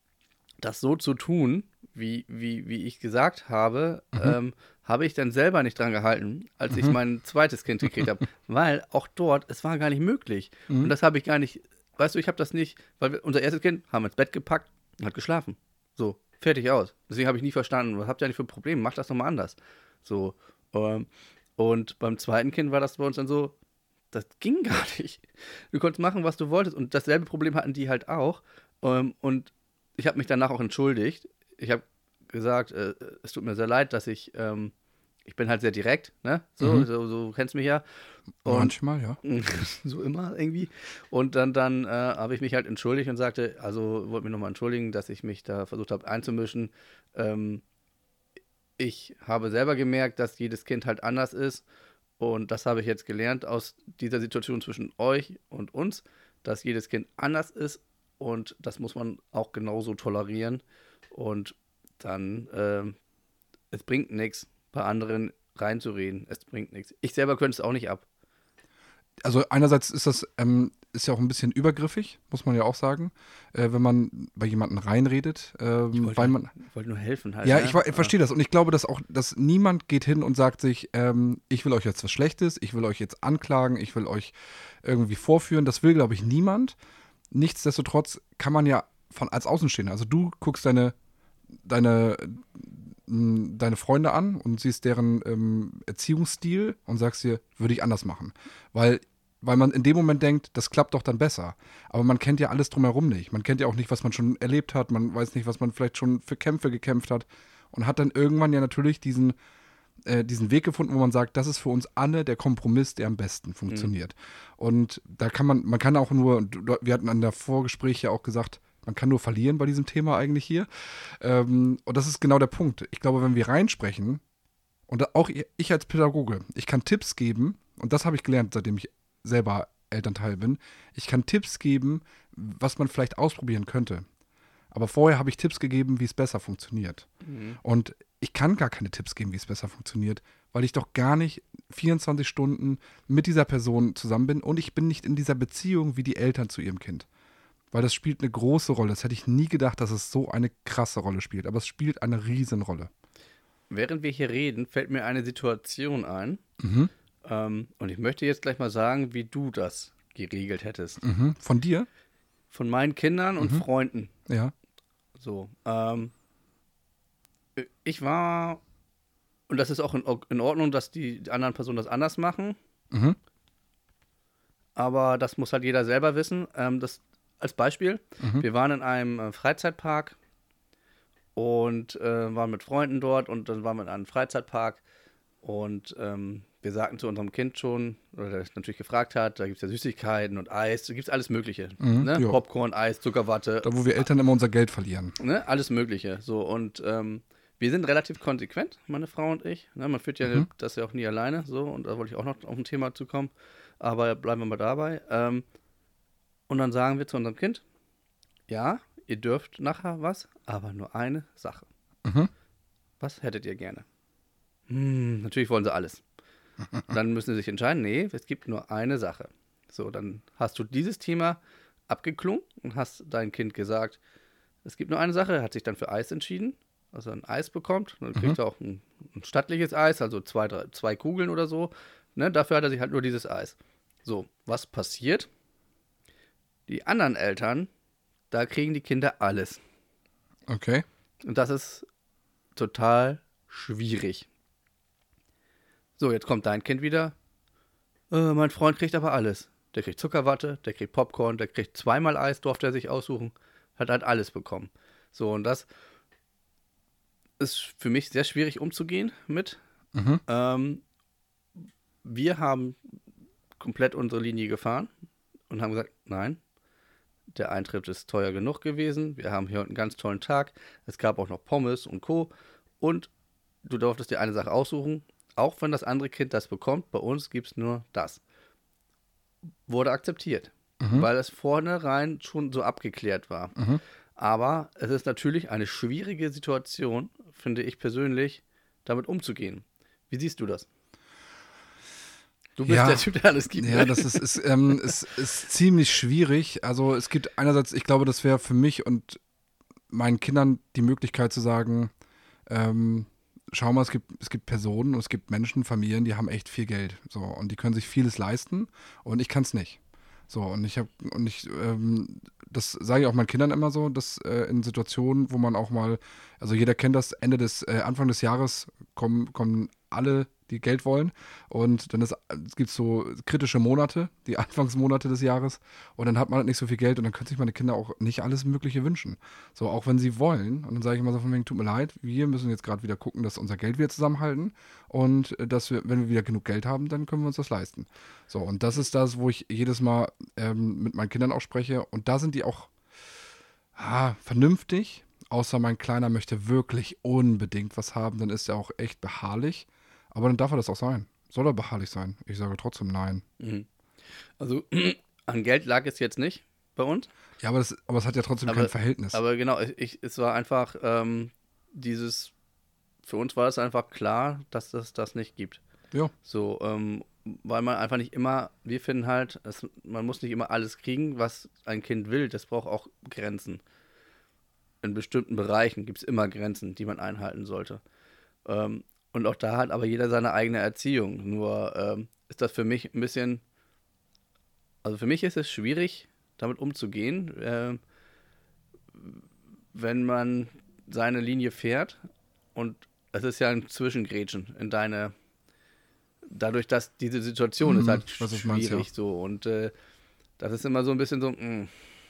S2: das so zu tun, wie, wie, wie ich gesagt habe, mhm. ähm, habe ich dann selber nicht dran gehalten, als mhm. ich mein zweites Kind gekriegt habe. Weil auch dort, es war gar nicht möglich. Mhm. Und das habe ich gar nicht, weißt du, ich habe das nicht, weil wir, unser erstes Kind haben wir ins Bett gepackt und hat geschlafen. So, fertig aus. Deswegen habe ich nie verstanden, was habt ihr eigentlich für Probleme? Macht das doch mal anders. So, ähm, und beim zweiten Kind war das bei uns dann so, das ging gar nicht. Du konntest machen, was du wolltest. Und dasselbe Problem hatten die halt auch. Ähm, und ich habe mich danach auch entschuldigt. Ich habe gesagt, äh, es tut mir sehr leid, dass ich, ähm, ich bin halt sehr direkt, ne? So, mhm. so, so kennst mich ja.
S1: Und Manchmal, ja.
S2: so immer irgendwie. Und dann, dann äh, habe ich mich halt entschuldigt und sagte, also wollte mich nochmal entschuldigen, dass ich mich da versucht habe einzumischen. Ähm, ich habe selber gemerkt, dass jedes Kind halt anders ist. Und das habe ich jetzt gelernt aus dieser Situation zwischen euch und uns, dass jedes Kind anders ist und das muss man auch genauso tolerieren. Und dann, äh, es bringt nichts, bei anderen reinzureden. Es bringt nichts. Ich selber könnte es auch nicht ab.
S1: Also einerseits ist das ähm, ist ja auch ein bisschen übergriffig, muss man ja auch sagen, äh, wenn man bei jemanden reinredet, ähm,
S2: ich wollte,
S1: weil man.
S2: Wollte nur helfen halt.
S1: Ja, ne? ich, ich verstehe das und ich glaube, dass auch, dass niemand geht hin und sagt sich, ähm, ich will euch jetzt was Schlechtes, ich will euch jetzt anklagen, ich will euch irgendwie vorführen. Das will, glaube ich, niemand. Nichtsdestotrotz kann man ja von als Außenstehender, also du guckst deine deine deine Freunde an und siehst deren ähm, Erziehungsstil und sagst dir, würde ich anders machen. Weil weil man in dem Moment denkt, das klappt doch dann besser. Aber man kennt ja alles drumherum nicht. Man kennt ja auch nicht, was man schon erlebt hat. Man weiß nicht, was man vielleicht schon für Kämpfe gekämpft hat. Und hat dann irgendwann ja natürlich diesen, äh, diesen Weg gefunden, wo man sagt, das ist für uns alle der Kompromiss, der am besten funktioniert. Mhm. Und da kann man, man kann auch nur, wir hatten an der Vorgespräch ja auch gesagt, man kann nur verlieren bei diesem Thema eigentlich hier. Ähm, und das ist genau der Punkt. Ich glaube, wenn wir reinsprechen, und auch ich als Pädagoge, ich kann Tipps geben, und das habe ich gelernt, seitdem ich selber Elternteil bin. Ich kann Tipps geben, was man vielleicht ausprobieren könnte. Aber vorher habe ich Tipps gegeben, wie es besser funktioniert. Mhm. Und ich kann gar keine Tipps geben, wie es besser funktioniert, weil ich doch gar nicht 24 Stunden mit dieser Person zusammen bin und ich bin nicht in dieser Beziehung wie die Eltern zu ihrem Kind. Weil das spielt eine große Rolle. Das hätte ich nie gedacht, dass es so eine krasse Rolle spielt. Aber es spielt eine Riesenrolle.
S2: Während wir hier reden, fällt mir eine Situation ein. Mhm. Ähm, und ich möchte jetzt gleich mal sagen, wie du das geregelt hättest.
S1: Mhm. Von dir?
S2: Von meinen Kindern und mhm. Freunden.
S1: Ja.
S2: So. Ähm, ich war, und das ist auch in, in, Ordnung, dass die anderen Personen das anders machen. Mhm. Aber das muss halt jeder selber wissen. Ähm, das als Beispiel: mhm. Wir waren in einem äh, Freizeitpark und äh, waren mit Freunden dort und dann waren wir in einem Freizeitpark und ähm, wir sagten zu unserem Kind schon, oder der natürlich gefragt hat, da gibt es ja Süßigkeiten und Eis, da gibt es alles Mögliche. Mhm, ne? Popcorn, Eis, Zuckerwatte.
S1: Da, wo wir Eltern immer unser Geld verlieren.
S2: Ne? Alles Mögliche. So, und ähm, wir sind relativ konsequent, meine Frau und ich. Ne? Man führt ja mhm. das ja auch nie alleine, so, und da wollte ich auch noch auf ein Thema zu kommen. Aber bleiben wir mal dabei. Ähm, und dann sagen wir zu unserem Kind, ja, ihr dürft nachher was, aber nur eine Sache. Mhm. Was hättet ihr gerne? Hm, natürlich wollen sie alles. dann müssen sie sich entscheiden, nee, es gibt nur eine Sache. So, dann hast du dieses Thema abgeklungen und hast dein Kind gesagt, es gibt nur eine Sache, er hat sich dann für Eis entschieden, also ein Eis bekommt. Dann kriegt mhm. er auch ein, ein, stattliches Eis, also zwei, drei, zwei Kugeln oder so. Ne, dafür hat er sich halt nur dieses Eis. So, was passiert? Die anderen Eltern, da kriegen die Kinder alles.
S1: Okay.
S2: Und das ist total schwierig. So, jetzt kommt dein Kind wieder. Äh, mein Freund kriegt aber alles. Der kriegt Zuckerwatte, der kriegt Popcorn, der kriegt zweimal Eis, durfte er sich aussuchen. Hat halt alles bekommen. So, und das ist für mich sehr schwierig umzugehen mit. Mhm. Ähm, wir haben komplett unsere Linie gefahren und haben gesagt, nein, der Eintritt ist teuer genug gewesen. Wir haben hier einen ganz tollen Tag. Es gab auch noch Pommes und Co. Und du durftest dir eine Sache aussuchen auch wenn das andere Kind das bekommt, bei uns gibt es nur das. Wurde akzeptiert, mhm. weil es vornherein schon so abgeklärt war. Mhm. Aber es ist natürlich eine schwierige Situation, finde ich persönlich, damit umzugehen. Wie siehst du das? Du bist ja, der Typ, der alles gibt.
S1: Ja, das ist, ist, ähm, ist, ist ziemlich schwierig. Also es gibt einerseits, ich glaube, das wäre für mich und meinen Kindern die Möglichkeit zu sagen, ähm, schau mal, es gibt, es gibt Personen und es gibt Menschen, Familien, die haben echt viel Geld. So, und die können sich vieles leisten und ich kann es nicht. So, und ich habe, und ich, ähm, das sage ich auch meinen Kindern immer so, dass äh, in Situationen, wo man auch mal, also jeder kennt das, Ende des, äh, Anfang des Jahres kommen, kommen alle die Geld wollen. Und dann ist, es gibt so kritische Monate, die Anfangsmonate des Jahres. Und dann hat man halt nicht so viel Geld und dann können sich meine Kinder auch nicht alles Mögliche wünschen. So, auch wenn sie wollen. Und dann sage ich immer so von wegen, tut mir leid, wir müssen jetzt gerade wieder gucken, dass unser Geld wieder zusammenhalten. Und dass wir, wenn wir wieder genug Geld haben, dann können wir uns das leisten. So, und das ist das, wo ich jedes Mal ähm, mit meinen Kindern auch spreche. Und da sind die auch ah, vernünftig. Außer mein Kleiner möchte wirklich unbedingt was haben, dann ist er auch echt beharrlich. Aber dann darf er das auch sein. Soll er beharrlich sein? Ich sage trotzdem nein.
S2: Mhm. Also an Geld lag es jetzt nicht bei uns.
S1: Ja, aber, das, aber es hat ja trotzdem aber, kein Verhältnis.
S2: Aber genau, ich, es war einfach ähm, dieses, für uns war es einfach klar, dass es das nicht gibt.
S1: Ja.
S2: So, ähm, weil man einfach nicht immer, wir finden halt, es, man muss nicht immer alles kriegen, was ein Kind will. Das braucht auch Grenzen. In bestimmten Bereichen gibt es immer Grenzen, die man einhalten sollte. Ähm, und auch da hat aber jeder seine eigene Erziehung. Nur ähm, ist das für mich ein bisschen, also für mich ist es schwierig, damit umzugehen, äh, wenn man seine Linie fährt und es ist ja ein Zwischengrätschen in deine, dadurch, dass diese Situation mhm, ist halt schwierig meinst, ja. so und äh, das ist immer so ein bisschen so, mh, hm,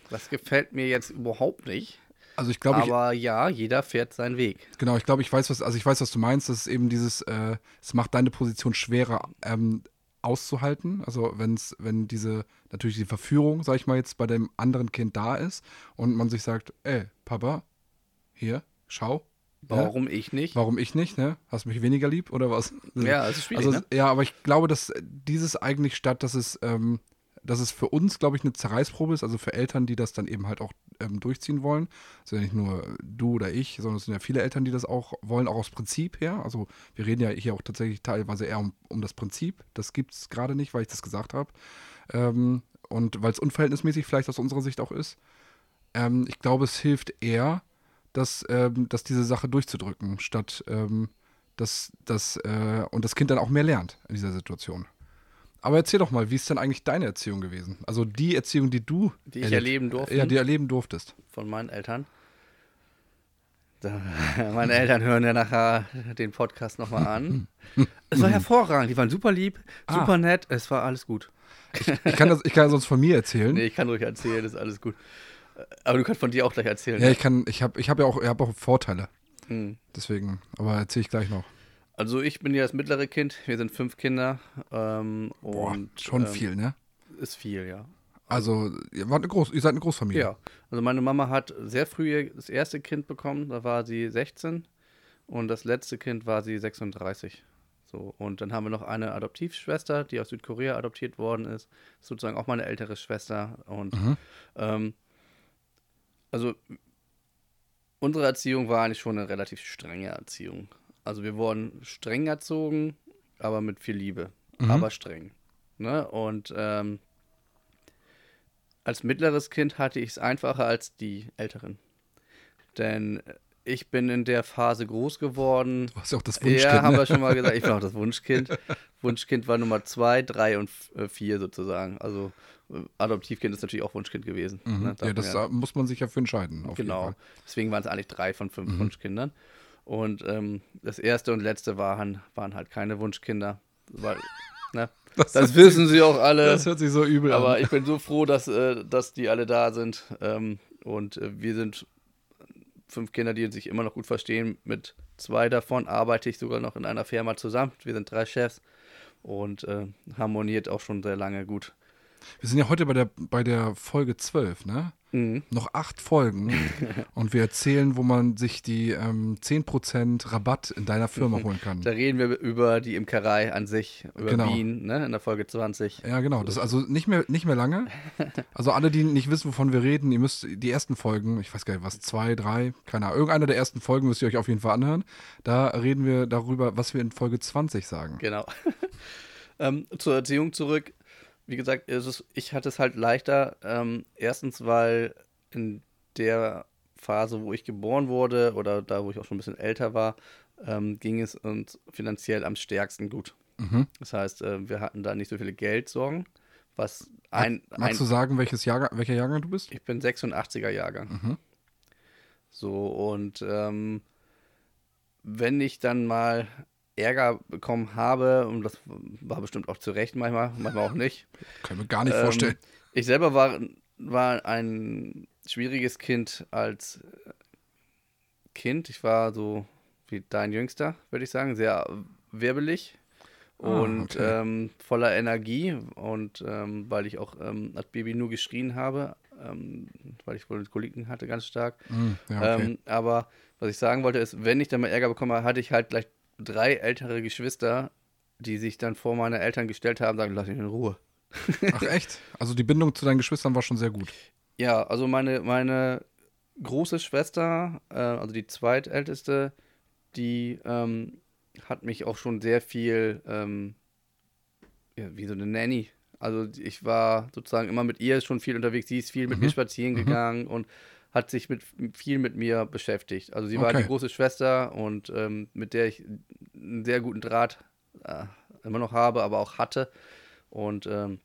S2: das gefällt mir jetzt überhaupt nicht.
S1: Also ich glaube,
S2: aber ich, ja, jeder fährt seinen Weg.
S1: Genau, ich glaube, ich weiß was, also ich weiß, was du meinst. Das ist eben dieses, äh, es macht deine Position schwerer ähm, auszuhalten. Also wenn's, wenn diese natürlich die Verführung, sag ich mal jetzt, bei dem anderen Kind da ist und man sich sagt, ey, Papa, hier, schau.
S2: Warum ja? ich nicht?
S1: Warum ich nicht, ne? Hast du mich weniger lieb oder was?
S2: Ja, es ist schwierig.
S1: Also,
S2: ne?
S1: Ja, aber ich glaube, dass dieses eigentlich statt, dass es ähm, dass es für uns, glaube ich, eine Zerreißprobe ist, also für Eltern, die das dann eben halt auch ähm, durchziehen wollen. Das sind ja nicht nur du oder ich, sondern es sind ja viele Eltern, die das auch wollen, auch aus Prinzip her. Also wir reden ja hier auch tatsächlich teilweise eher um, um das Prinzip. Das gibt es gerade nicht, weil ich das gesagt habe. Ähm, und weil es unverhältnismäßig vielleicht aus unserer Sicht auch ist. Ähm, ich glaube, es hilft eher, dass, ähm, dass diese Sache durchzudrücken, statt ähm, dass das äh, und das Kind dann auch mehr lernt in dieser Situation. Aber erzähl doch mal, wie ist denn eigentlich deine Erziehung gewesen? Also die Erziehung, die du
S2: die ich erleben durfte.
S1: Ja, die erleben durftest.
S2: Von meinen Eltern. Da, meine Eltern hören ja nachher den Podcast nochmal an. es war hervorragend, die waren super lieb, ah. super ah. nett, es war alles gut.
S1: Ich, ich, kann das, ich kann sonst von mir erzählen.
S2: Nee, ich kann ruhig erzählen, ist alles gut. Aber du kannst von dir auch gleich erzählen.
S1: Ja, ja. ich kann, ich habe ich hab ja auch, ich hab auch Vorteile. Hm. Deswegen, aber erzähle ich gleich noch.
S2: Also ich bin ja das mittlere Kind, wir sind fünf Kinder. Ähm,
S1: Boah,
S2: und,
S1: schon
S2: ähm,
S1: viel, ne?
S2: Ist viel, ja.
S1: Also, ihr, wart eine Groß, ihr seid eine Großfamilie.
S2: Ja, also meine Mama hat sehr früh das erste Kind bekommen, da war sie 16 und das letzte Kind war sie 36. So, und dann haben wir noch eine Adoptivschwester, die aus Südkorea adoptiert worden ist. Sozusagen auch meine ältere Schwester. Und mhm. ähm, also unsere Erziehung war eigentlich schon eine relativ strenge Erziehung. Also wir wurden streng erzogen, aber mit viel Liebe, mhm. aber streng. Ne? Und ähm, als mittleres Kind hatte ich es einfacher als die Älteren. Denn ich bin in der Phase groß geworden.
S1: Du warst ja auch das Wunschkind.
S2: Ja, haben ne? wir schon mal gesagt. Ich war auch das Wunschkind. Wunschkind war Nummer zwei, drei und äh, vier sozusagen. Also äh, Adoptivkind ist natürlich auch Wunschkind gewesen.
S1: Mhm. Ne? Ja, das ja, muss man sich ja für entscheiden.
S2: genau. Deswegen waren es eigentlich drei von fünf mhm. Wunschkindern. Und ähm, das erste und letzte waren, waren halt keine Wunschkinder. Weil, ne? das, das wissen sie auch alle.
S1: Das hört sich so übel
S2: aber
S1: an.
S2: Aber ich bin so froh, dass, äh, dass die alle da sind. Ähm, und äh, wir sind fünf Kinder, die sich immer noch gut verstehen. Mit zwei davon arbeite ich sogar noch in einer Firma zusammen. Wir sind drei Chefs und äh, harmoniert auch schon sehr lange gut.
S1: Wir sind ja heute bei der, bei der Folge 12, ne? Mhm. Noch acht Folgen und wir erzählen, wo man sich die ähm, 10% Rabatt in deiner Firma holen kann.
S2: Da reden wir über die Imkerei an sich, über genau. Bienen, ne, in der Folge 20.
S1: Ja, genau. Das ist also nicht mehr, nicht mehr lange. Also alle, die nicht wissen, wovon wir reden, ihr müsst die ersten Folgen, ich weiß gar nicht, was, zwei, drei, keine Ahnung, irgendeine der ersten Folgen müsst ihr euch auf jeden Fall anhören. Da reden wir darüber, was wir in Folge 20 sagen.
S2: Genau. ähm, zur Erziehung zurück wie gesagt, es, ich hatte es halt leichter. Ähm, erstens, weil in der Phase, wo ich geboren wurde oder da, wo ich auch schon ein bisschen älter war, ähm, ging es uns finanziell am stärksten gut.
S1: Mhm.
S2: Das heißt, äh, wir hatten da nicht so viele Geldsorgen, was ein,
S1: Mag, magst
S2: ein
S1: du sagen, welches Jahrgang, welcher Jahrgang du bist?
S2: ich bin 86er Jahrgang.
S1: Mhm.
S2: So, und ähm, wenn ich dann mal Ärger bekommen habe, und das war bestimmt auch zu Recht manchmal, manchmal auch nicht.
S1: Können wir gar nicht
S2: ähm,
S1: vorstellen.
S2: Ich selber war, war ein schwieriges Kind als Kind. Ich war so wie dein Jüngster, würde ich sagen, sehr wirbelig
S1: Ah,
S2: und
S1: okay.
S2: ähm, voller Energie. Und ähm, weil ich auch ähm, als Baby nur geschrien habe, ähm, weil ich wohl Koliken hatte ganz stark.
S1: Mhm. Ja, okay.
S2: Ähm, aber was ich sagen wollte ist, wenn ich dann mal Ärger bekomme, hatte ich halt gleich drei ältere Geschwister, die sich dann vor meine Eltern gestellt haben sagen, lass mich in Ruhe.
S1: Ach echt? Also die Bindung zu deinen Geschwistern war schon sehr gut.
S2: Ja, also meine, meine große Schwester, äh, also die zweitälteste, die ähm, hat mich auch schon sehr viel, ähm, ja, wie so eine Nanny. Also ich war sozusagen immer mit ihr schon viel unterwegs. Sie ist viel mit
S1: Mhm.
S2: mir spazieren
S1: Mhm.
S2: gegangen und hat sich mit viel mit mir beschäftigt. Also sie war
S1: Okay.
S2: die große Schwester und ähm, mit der ich einen sehr guten Draht äh, immer noch habe, aber auch hatte. Und ähm,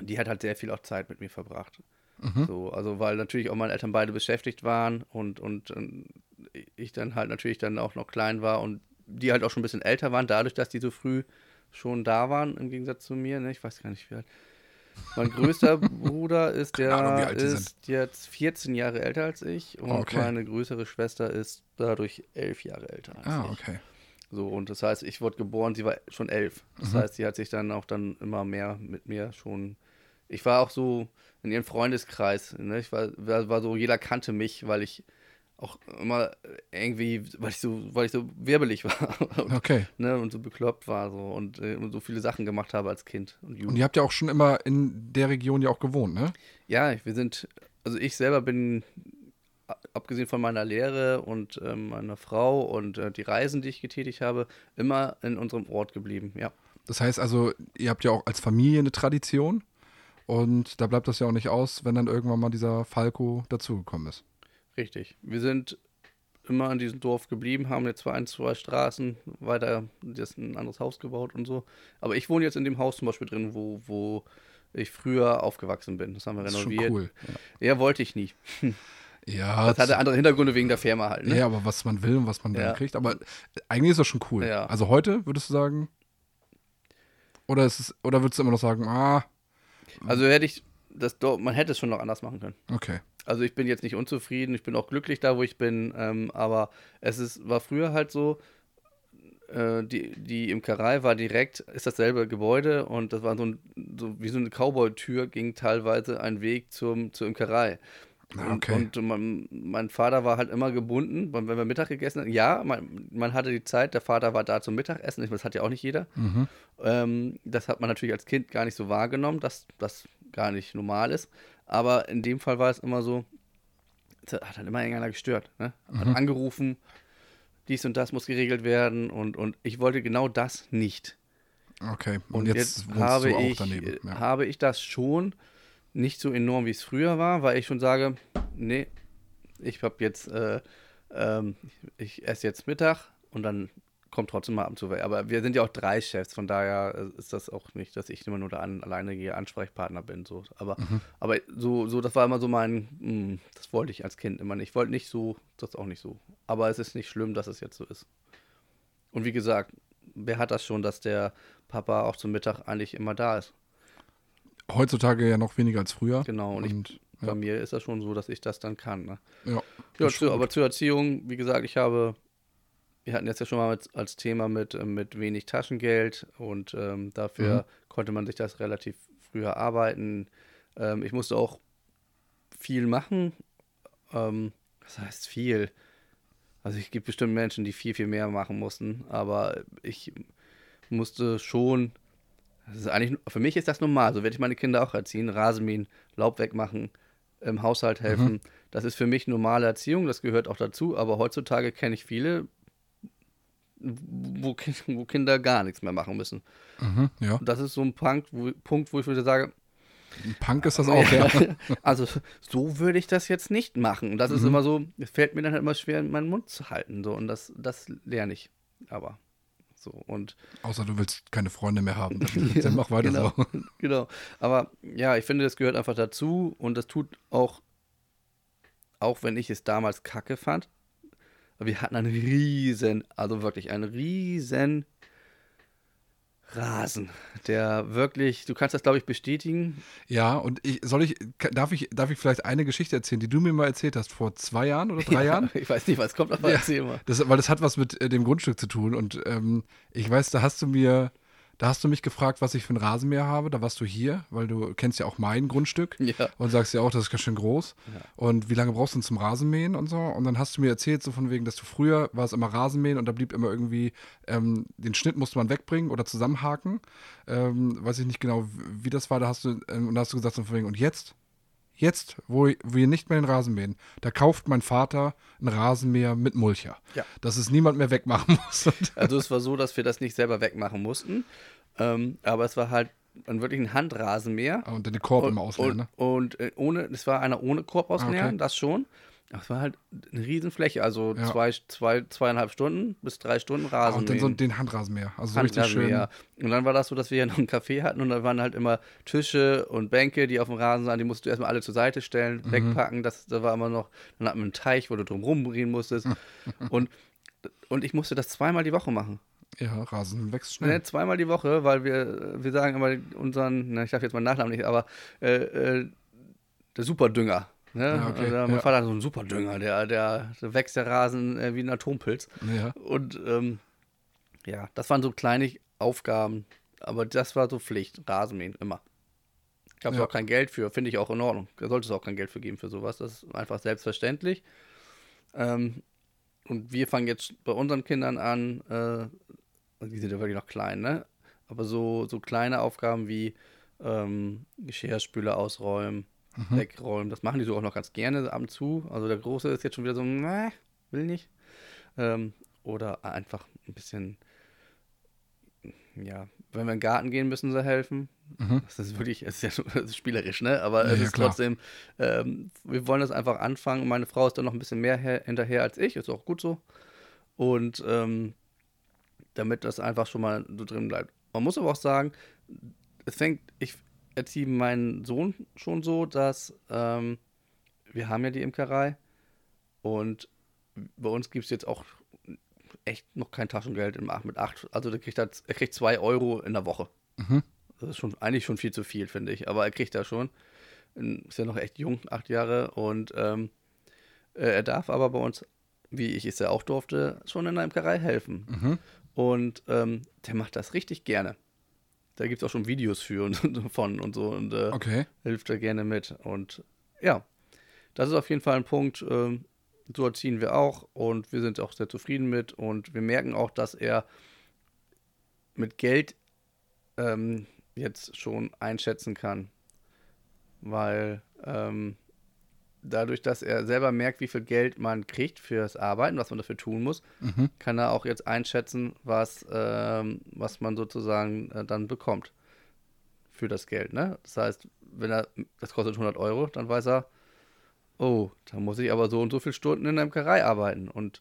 S2: die hat halt sehr viel auch Zeit mit mir verbracht.
S1: Mhm.
S2: So, also weil natürlich auch meine Eltern beide beschäftigt waren und, und, ähm, ich dann halt natürlich dann auch noch klein war und die halt auch schon ein bisschen älter waren, dadurch, dass die so früh schon da waren, im Gegensatz zu mir. Ne? Ich weiß gar nicht, wie alt. Mein größter Bruder ist, der
S1: Ahnung,
S2: ist jetzt 14 Jahre älter als ich und
S1: Okay.
S2: meine größere Schwester ist dadurch 11 Jahre älter als
S1: Ah,
S2: ich.
S1: okay.
S2: So, und das heißt, ich wurde geboren, sie war schon elf. Das
S1: Mhm.
S2: heißt, sie hat sich dann auch dann immer mehr mit mir schon. Ich war auch so in ihrem Freundeskreis. Ne? Ich war, war, war so, jeder kannte mich, weil ich auch immer irgendwie, weil ich so, weil ich so wirbelig war und,
S1: Okay.
S2: ne, und so bekloppt war so und, äh, und so viele Sachen gemacht habe als Kind und
S1: Und ihr habt ja auch schon immer in der Region ja auch gewohnt, ne?
S2: Ja, wir sind, also ich selber bin, abgesehen von meiner Lehre und ähm, meiner Frau und äh, die Reisen, die ich getätigt habe, immer in unserem Ort geblieben, ja.
S1: Das heißt also, ihr habt ja auch als Familie eine Tradition und da bleibt das ja auch nicht aus, wenn dann irgendwann mal dieser Falco dazugekommen ist.
S2: Richtig. Wir sind immer in diesem Dorf geblieben, haben jetzt zwar ein, zwei Straßen weiter jetzt ein anderes Haus gebaut und so. Aber ich wohne jetzt in dem Haus zum Beispiel drin, wo, wo ich früher aufgewachsen bin. Das haben wir
S1: Das ist schon
S2: renoviert.
S1: cool.
S2: Ja, wollte ich nie.
S1: Ja,
S2: Das hatte andere Hintergründe wegen der Firma halt. Ne?
S1: ja, aber was man will und was man dann
S2: Ja.
S1: kriegt. Aber eigentlich ist das schon cool.
S2: Ja.
S1: Also heute würdest du sagen, oder ist es, oder würdest du immer noch sagen, ah,
S2: Also hätte ich das man hätte es schon noch anders machen können.
S1: okay.
S2: Also ich bin jetzt nicht unzufrieden, ich bin auch glücklich da, wo ich bin, ähm, aber es ist, war früher halt so, äh, die, die Imkerei war direkt, ist dasselbe Gebäude und das war so, ein, so wie so eine Cowboy-Tür, ging teilweise ein Weg zum, zur Imkerei.
S1: Ah, okay.
S2: Und, und mein, mein Vater war halt immer gebunden, wenn wir Mittag gegessen haben. Ja, man, man hatte die Zeit, der Vater war da zum Mittagessen, das hat ja auch nicht jeder.
S1: Mhm.
S2: Ähm, das hat man natürlich als Kind gar nicht so wahrgenommen, dass das gar nicht normal ist. Aber in dem Fall war es immer so, hat halt immer irgendeiner gestört. Ne? Hat
S1: Mhm.
S2: angerufen, dies und das muss geregelt werden und, und ich wollte genau das nicht.
S1: Okay. Und,
S2: Und
S1: jetzt,
S2: jetzt, habe,
S1: du auch
S2: ich,
S1: daneben.
S2: äh,
S1: Ja.
S2: habe ich das schon nicht so enorm, wie es früher war, weil ich schon sage, nee, ich habe jetzt, äh, ähm, ich esse jetzt Mittag und dann kommt trotzdem mal ab zu. Aber wir sind ja auch drei Chefs, von daher äh, ist das auch nicht, dass ich immer nur der an, alleinige Ansprechpartner bin. So. Aber,
S1: Mhm.
S2: aber so, so, das war immer so mein, mh, das wollte ich als Kind immer nicht. Ich wollte nicht so, das auch nicht so. Aber es ist nicht schlimm, dass es jetzt so ist. Und wie gesagt, wer hat das schon, dass der Papa auch zum Mittag eigentlich immer da ist?
S1: Heutzutage ja noch weniger als früher.
S2: Genau, und ich-
S1: Und,
S2: Bei
S1: ja,
S2: mir ist das schon so, dass ich das dann kann. Ne?
S1: ja,
S2: Ja, zu, aber zur Erziehung, wie gesagt, ich habe, wir hatten jetzt ja schon mal mit, als Thema mit, äh, mit wenig Taschengeld und ähm, dafür konnte man sich das relativ früh erarbeiten. Ähm, ich musste auch viel machen. Ähm, was heißt viel? Also es gibt bestimmt Menschen, die viel, viel mehr machen mussten, aber ich musste schon, das ist eigentlich, für mich ist das normal, so werde ich meine Kinder auch erziehen, Rasenmähen, Laub wegmachen, im Haushalt helfen. Das ist für mich normale Erziehung, das gehört auch dazu, aber heutzutage kenne ich viele, wo, wo Kinder gar nichts mehr machen müssen.
S1: Mhm, ja.
S2: Das ist so ein Punkt, wo, Punkt, wo ich wieder sage,
S1: Ein Punk ist das auch, ja.
S2: Also so würde ich das jetzt nicht machen. Und das ist
S1: Mhm.
S2: immer so, es fällt mir dann halt immer schwer, meinen Mund zu halten. So. Und das, das lerne ich. Aber so. Und
S1: Außer du willst keine Freunde mehr haben. Dann, dann mach weiter
S2: genau,
S1: so.
S2: genau. Aber ja, ich finde, das gehört einfach dazu und das tut auch, auch wenn ich es damals kacke fand, wir hatten einen riesen, also wirklich einen riesen Rasen, der wirklich, du kannst das glaube ich bestätigen.
S1: Ja, und ich, soll ich, darf ich, darf ich vielleicht eine Geschichte erzählen, die du mir mal erzählt hast vor zwei Jahren oder drei Jahren?
S2: Ich weiß nicht, was kommt, aber
S1: Ja.
S2: erzähl mal.
S1: Das, weil das hat was mit äh, dem Grundstück zu tun. Und ähm, ich weiß, da hast du mir, da hast du mich gefragt, was ich für ein Rasenmäher habe. Da warst du hier, weil du kennst ja auch mein Grundstück
S2: Ja.
S1: und sagst ja auch, das ist ganz schön groß.
S2: Ja.
S1: Und wie lange brauchst du denn zum Rasenmähen und so? Und dann hast du mir erzählt, so von wegen, dass du früher war es immer Rasenmähen und da blieb immer irgendwie, ähm, den Schnitt musste man wegbringen oder zusammenhaken. Ähm, weiß ich nicht genau, wie das war. Da hast du, ähm, und da hast du gesagt, so von wegen, und jetzt? Jetzt, wo wir nicht mehr den Rasen mähen, da kauft mein Vater einen Rasenmäher mit Mulcher.
S2: Ja.
S1: Dass es niemand mehr wegmachen muss. Und
S2: Also es war so, dass wir das nicht selber wegmachen mussten, ähm, aber es war halt ein wirklich ein Handrasenmäher.
S1: und dann die Korb
S2: und,
S1: immer ausleeren,
S2: und,
S1: ne?
S2: und äh, ohne, es war einer ohne Korb ausleeren,
S1: Okay.
S2: das schon. Es war halt eine Riesenfläche, also
S1: Ja.
S2: zwei, zwei, zweieinhalb Stunden bis drei Stunden
S1: Ah,
S2: Rasen.
S1: und dann so den Handrasenmäher. Also so richtig schön.
S2: Und dann war das so, dass wir ja noch einen Café hatten und da waren halt immer Tische und Bänke, die auf dem Rasen sahen, die musst du erstmal alle zur Seite stellen,
S1: Mhm.
S2: wegpacken. Das, da war immer noch, dann hatten wir einen Teich, wo du drum rumdrehen musstest. und, und ich musste das zweimal die Woche machen.
S1: Ja, Rasen wächst schnell.
S2: Ne, zweimal die Woche, weil wir, wir sagen immer unseren, na, ich darf jetzt meinen Nachnamen nicht, aber äh, äh, der Superdünger. Ne?
S1: Ja, okay,
S2: Oder mein
S1: ja.
S2: Vater hat so einen Superdünger, der, der, der wächst der Rasen äh, wie ein Atompilz.
S1: Ja.
S2: Und ähm, ja, das waren so kleine Aufgaben, aber das war so Pflicht, Rasenmähen, immer. Gab es
S1: Ja.
S2: auch kein Geld für, finde ich auch in Ordnung. Da sollte es auch kein Geld für geben für sowas. Das ist einfach selbstverständlich. Ähm, und wir fangen jetzt bei unseren Kindern an, äh, die sind ja wirklich noch klein, ne? Aber so, so kleine Aufgaben wie ähm, Geschirrspüler ausräumen, wegräumen, das machen die so auch noch ganz gerne ab und zu. Also der Große ist jetzt schon wieder so, ne, will nicht. Ähm, oder einfach ein bisschen, ja, wenn wir in den Garten gehen, müssen sie helfen.
S1: Mhm.
S2: Das ist wirklich, es ist ja ist spielerisch, ne? Aber
S1: Ja,
S2: es
S1: ja,
S2: ist
S1: klar.
S2: trotzdem, ähm, wir wollen das einfach anfangen. Meine Frau ist da noch ein bisschen mehr her, hinterher als ich, ist auch gut so. Und ähm, damit das einfach schon mal so drin bleibt. Man muss aber auch sagen, es fängt, ich erziehe meinen Sohn schon so, dass ähm, wir haben ja die Imkerei und bei uns gibt es jetzt auch echt noch kein Taschengeld im Ach- mit acht. Also der kriegt er, er kriegt zwei Euro in der Woche.
S1: Mhm.
S2: Das ist schon eigentlich schon viel zu viel, finde ich. Aber er kriegt da schon. Ist ja noch echt jung, acht Jahre. Und ähm, äh, er darf aber bei uns, wie ich es ja auch durfte, schon in der Imkerei helfen.
S1: Mhm.
S2: Und ähm, der macht das richtig gerne. Da gibt es auch schon Videos für und, von und so. Und äh,
S1: Okay.
S2: hilft er gerne mit. Und ja, das ist auf jeden Fall ein Punkt, ähm, so erziehen wir auch und wir sind auch sehr zufrieden mit und wir merken auch, dass er mit Geld ähm, jetzt schon einschätzen kann, weil ähm, dadurch, dass er selber merkt, wie viel Geld man kriegt fürs Arbeiten, was man dafür tun muss,
S1: Mhm.
S2: kann er auch jetzt einschätzen, was, ähm, was man sozusagen äh, dann bekommt für das Geld. Ne? Das heißt, wenn er, das kostet 100 Euro, dann weiß er, oh, da muss ich aber so und so viele Stunden in der Imkerei arbeiten. Und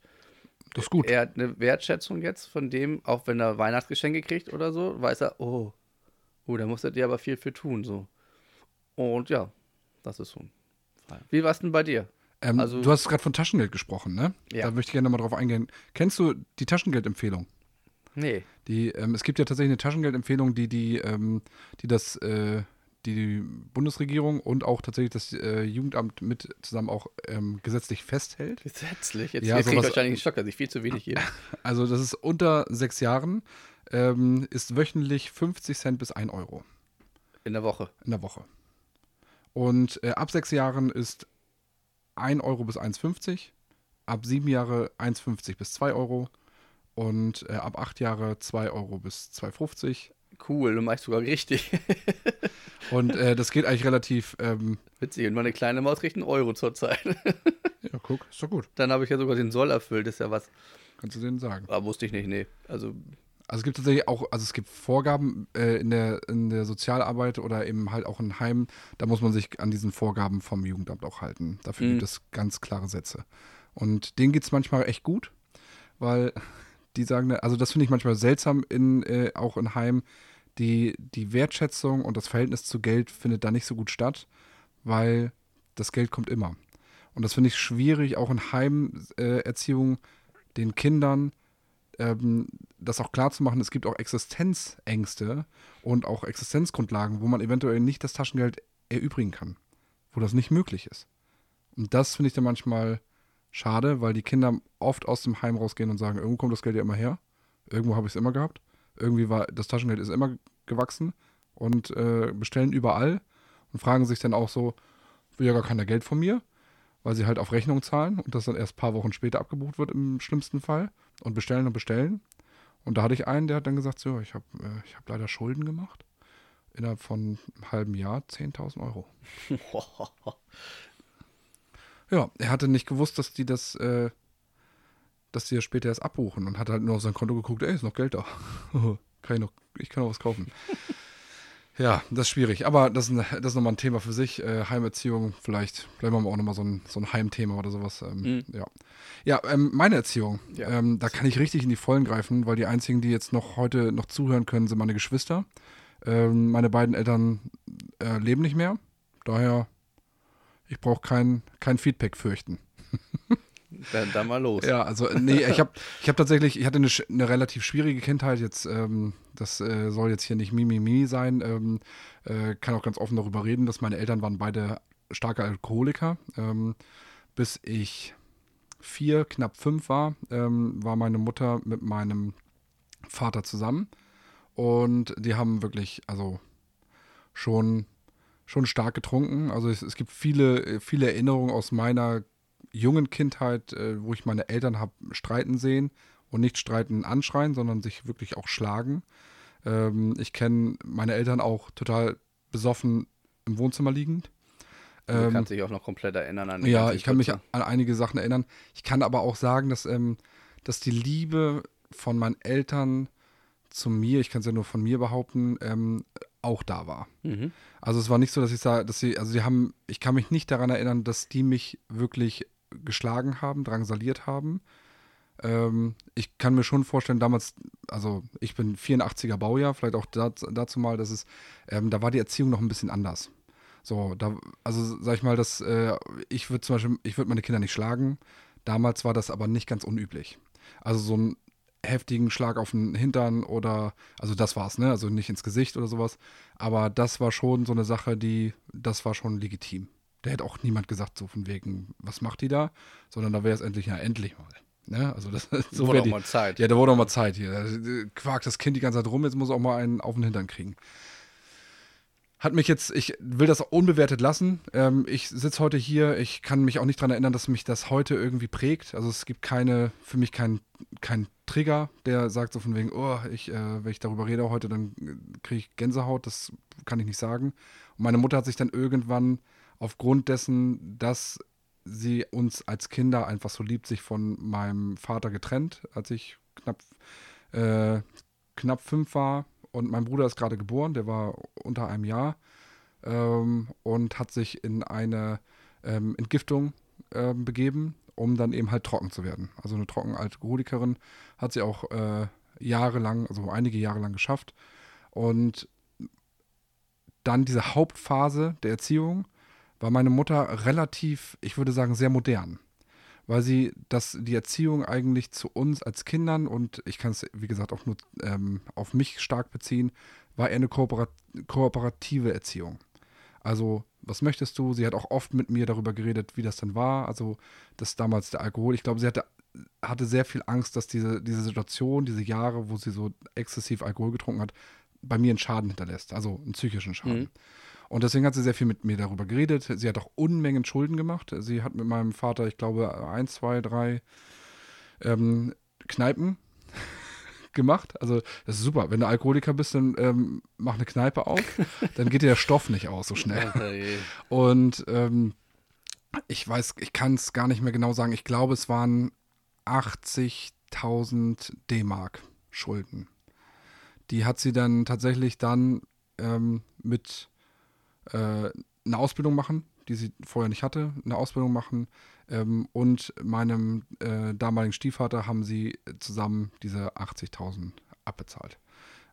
S1: Das ist gut.
S2: er hat eine Wertschätzung jetzt von dem, auch wenn er Weihnachtsgeschenke kriegt oder so, weiß er, oh, oh da muss er dir aber viel für tun. So. Und ja, das ist so. Wie war es denn bei dir?
S1: Ähm,
S2: also-
S1: du hast gerade von Taschengeld gesprochen, ne?
S2: Ja.
S1: Da möchte ich gerne mal drauf eingehen. Kennst du die Taschengeldempfehlung?
S2: Nee.
S1: Die, ähm, es gibt ja tatsächlich eine Taschengeldempfehlung, die, die, ähm, die das, äh, die, die Bundesregierung und auch tatsächlich das äh, Jugendamt mit zusammen auch ähm, gesetzlich festhält.
S2: Gesetzlich. Jetzt,
S1: Ja,
S2: jetzt krieg ich wahrscheinlich einen Schock, dass ich viel zu wenig gebe.
S1: Also das ist unter sechs Jahren, ähm, ist wöchentlich 50 Cent bis 1 Euro
S2: In der Woche.
S1: in der Woche. Und äh, ab sechs Jahren ist 1 Euro bis 1,50. Ab sieben Jahre 1,50 bis 2 Euro. Und äh, ab acht Jahre 2 Euro bis 2,50.
S2: Cool, du machst sogar richtig.
S1: Und äh, das geht eigentlich relativ, ähm,
S2: Witzig, und meine kleine Maus kriegt einen Euro zurzeit.
S1: ja guck, ist doch gut.
S2: Dann habe ich ja sogar den Soll erfüllt, ist ja was.
S1: Kannst du denen sagen.
S2: Aber wusste ich nicht, nee. Also,
S1: Also es gibt tatsächlich auch, also es gibt Vorgaben äh, in, der, in der Sozialarbeit oder eben halt auch in Heimen, da muss man sich an diesen Vorgaben vom Jugendamt auch halten. Dafür
S2: Mhm.
S1: gibt es ganz klare Sätze. Und denen geht es manchmal echt gut, weil die sagen, also das finde ich manchmal seltsam in, äh, auch in Heimen, die, die Wertschätzung und das Verhältnis zu Geld findet da nicht so gut statt, weil das Geld kommt immer. Und das finde ich schwierig, auch in Heimerziehung äh, den Kindern ähm, das auch klar zu machen, es gibt auch Existenzängste und auch Existenzgrundlagen, wo man eventuell nicht das Taschengeld erübrigen kann, wo das nicht möglich ist. Und das finde ich dann manchmal schade, weil die Kinder oft aus dem Heim rausgehen und sagen, irgendwo kommt das Geld ja immer her, irgendwo habe ich es immer gehabt, irgendwie war das Taschengeld ist immer gewachsen und äh, bestellen überall und fragen sich dann auch so, will ja gar keiner Geld von mir, weil sie halt auf Rechnung zahlen und das dann erst ein paar Wochen später abgebucht wird im schlimmsten Fall und bestellen und bestellen. Und da hatte ich einen, der hat dann gesagt, so, ich habe äh, ich hab leider Schulden gemacht. Innerhalb von einem halben Jahr 10.000 Euro. Ja, er hatte nicht gewusst, dass die das, äh, dass die das später erst abbuchen und hat halt nur auf sein Konto geguckt, ey, ist noch Geld da. kann ich, noch, ich kann noch was kaufen. ja, das ist schwierig. Aber das ist, das ist nochmal ein Thema für sich. Äh, Heimerziehung, vielleicht, vielleicht machen wir auch nochmal so ein, so ein Heimthema oder sowas. Ähm,
S2: Mhm.
S1: Ja, ja ähm, meine Erziehung.
S2: Ja.
S1: Ähm, da kann ich richtig in die Vollen greifen, weil die einzigen, die jetzt noch heute noch zuhören können, sind meine Geschwister. Ähm, meine beiden Eltern äh, leben nicht mehr. Daher, ich brauche kein, kein Feedback fürchten.
S2: Dann, dann mal los.
S1: Ja, also nee, ich habe ich hab tatsächlich, ich hatte eine, eine relativ schwierige Kindheit. Jetzt, ähm, das äh, soll jetzt hier nicht Mimimi sein. Ähm, äh, kann auch ganz offen darüber reden, dass meine Eltern waren beide starke Alkoholiker. Ähm, bis ich vier, knapp fünf war, ähm, war meine Mutter mit meinem Vater zusammen. Und die haben wirklich, also schon, schon stark getrunken. Also es, es gibt viele, viele Erinnerungen aus meiner jungen Kindheit, äh, wo ich meine Eltern habe streiten sehen und nicht streiten anschreien, sondern sich wirklich auch schlagen. Ähm, ich kenne meine Eltern auch total besoffen im Wohnzimmer liegend.
S2: Du
S1: Ähm,
S2: kannst dich auch noch komplett erinnern an
S1: ja, ich kann mich an einige Sachen erinnern. Ich kann aber auch sagen, dass, ähm, dass die Liebe von meinen Eltern zu mir, ich kann es ja nur von mir behaupten, ähm, auch da war.
S2: Mhm.
S1: Also es war nicht so, dass ich sage, dass sie, also sie haben, ich kann mich nicht daran erinnern, dass die mich wirklich geschlagen haben, drangsaliert haben. Ähm, ich kann mir schon vorstellen, damals, also ich bin 84er Baujahr, vielleicht auch dazu, dazu mal, dass es, ähm, da war die Erziehung noch ein bisschen anders. So, da, also sag ich mal, dass äh, ich würde zum Beispiel, ich würde meine Kinder nicht schlagen. Damals war das aber nicht ganz unüblich. Also so einen heftigen Schlag auf den Hintern oder, also das war's, ne? Also nicht ins Gesicht oder sowas. Aber das war schon so eine Sache, die, das war schon legitim. Da hätte auch niemand gesagt, so von wegen, was macht die da? Sondern da wäre es endlich, ja, endlich mal. Ne? Also das so
S2: Wurde auch
S1: die,
S2: mal Zeit.
S1: ja, da wurde auch mal Zeit hier. Quakt das Kind die ganze Zeit rum, jetzt muss auch mal einen auf den Hintern kriegen. Hat mich jetzt, ich will das unbewertet lassen. Ähm, ich sitze heute hier, ich kann mich auch nicht daran erinnern, dass mich das heute irgendwie prägt. Also es gibt keine, für mich keinen kein Trigger, der sagt so von wegen, oh, ich, äh, wenn ich darüber rede heute, dann kriege ich Gänsehaut. Das kann ich nicht sagen. Und meine Mutter hat sich dann irgendwann aufgrund dessen, dass sie uns als Kinder einfach so liebt, sich von meinem Vater getrennt, als ich knapp, äh, knapp fünf war. Und mein Bruder ist gerade geboren, der war unter einem Jahr ähm, und hat sich in eine ähm, Entgiftung ähm, begeben, um dann eben halt trocken zu werden. Also eine Trockenalkoholikerin hat sie auch äh, jahrelang, also einige Jahre lang geschafft. Und dann diese Hauptphase der Erziehung war meine Mutter relativ, ich würde sagen, sehr modern. Weil sie das, die Erziehung eigentlich zu uns als Kindern und ich kann es, wie gesagt, auch nur ähm, auf mich stark beziehen, war eher eine Kooperat kooperative Erziehung. Also, was möchtest du? Sie hat auch oft mit mir darüber geredet, wie das dann war. Also, das damals der Alkohol. Ich glaube, sie hatte, hatte sehr viel Angst, dass diese, diese Situation, diese Jahre, wo sie so exzessiv Alkohol getrunken hat, bei mir einen Schaden hinterlässt. Also einen psychischen Schaden.
S2: Mhm.
S1: Und deswegen hat sie sehr viel mit mir darüber geredet. Sie hat auch Unmengen Schulden gemacht. Sie hat mit meinem Vater, ich glaube, ein, zwei, drei ähm, Kneipen gemacht. Also das ist super. Wenn du Alkoholiker bist, dann ähm, mach eine Kneipe auf. dann geht dir der Stoff nicht aus so schnell.
S2: Je.
S1: Und ähm, ich weiß, ich kann es gar nicht mehr genau sagen. Ich glaube, es waren 80.000 D-Mark Schulden. die hat sie dann tatsächlich dann ähm, mit äh, einer Ausbildung machen, die sie vorher nicht hatte, eine Ausbildung machen ähm, und meinem äh, damaligen Stiefvater haben sie zusammen diese 80.000 abbezahlt.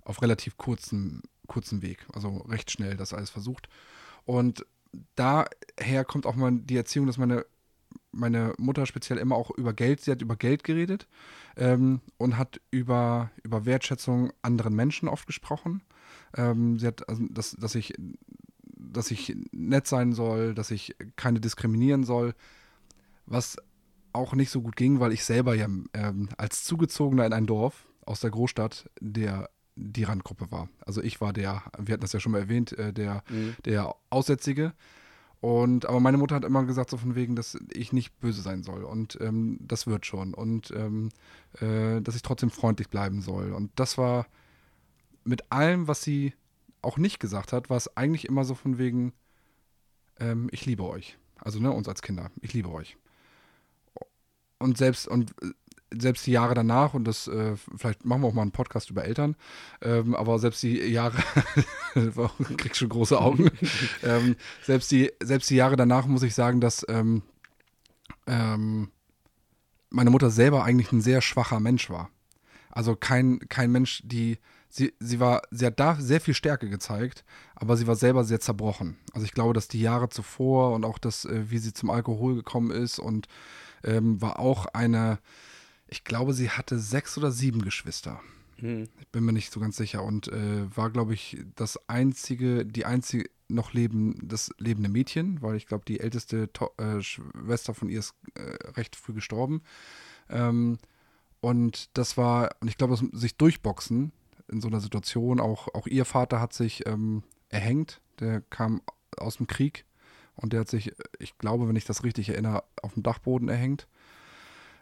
S1: Auf relativ kurzen, kurzen Weg, also recht schnell das alles versucht. Und daher kommt auch mal die Erziehung, dass meine, meine Mutter speziell immer auch über Geld, sie hat über Geld geredet ähm, und hat über, über Wertschätzung anderen Menschen oft gesprochen. Ähm, sie hat, also, dass, dass ich dass ich nett sein soll, dass ich keine diskriminieren soll, was auch nicht so gut ging, weil ich selber ja ähm, als Zugezogener in ein Dorf aus der Großstadt der die Randgruppe war. Also ich war der, wir hatten das ja schon mal erwähnt, äh, der, mhm. der Aussätzige. Und aber meine Mutter hat immer gesagt, so von wegen, dass ich nicht böse sein soll. Und ähm, das wird schon. Und ähm, äh, dass ich trotzdem freundlich bleiben soll. Und das war mit allem, was sie auch nicht gesagt hat, war es eigentlich immer so von wegen, ähm, ich liebe euch. Also ne, uns als Kinder, ich liebe euch. Und selbst, und äh, selbst die Jahre danach, und das, äh, vielleicht machen wir auch mal einen Podcast über Eltern, ähm, aber selbst die Jahre, kriegst schon große Augen, ähm, selbst, die, selbst die Jahre danach muss ich sagen, dass ähm, ähm, meine Mutter selber eigentlich ein sehr schwacher Mensch war. Also kein, kein Mensch, die, sie, sie war, sie hat da sehr viel Stärke gezeigt, aber sie war selber sehr zerbrochen. Also ich glaube, dass die Jahre zuvor und auch das, äh, wie sie zum Alkohol gekommen ist und ähm, war auch eine, ich glaube, sie hatte sechs oder sieben Geschwister. Hm. Ich bin mir nicht so ganz sicher. Und äh, war, glaube ich, das einzige, die einzige noch leben, das lebende Mädchen, weil ich glaube, die älteste to äh, Schwester von ihr ist äh, recht früh gestorben. Ähm, und das war, und ich glaube, sich durchboxen in so einer Situation, auch, auch ihr Vater hat sich ähm, erhängt, der kam aus dem Krieg und der hat sich, ich glaube, wenn ich das richtig erinnere, auf dem Dachboden erhängt.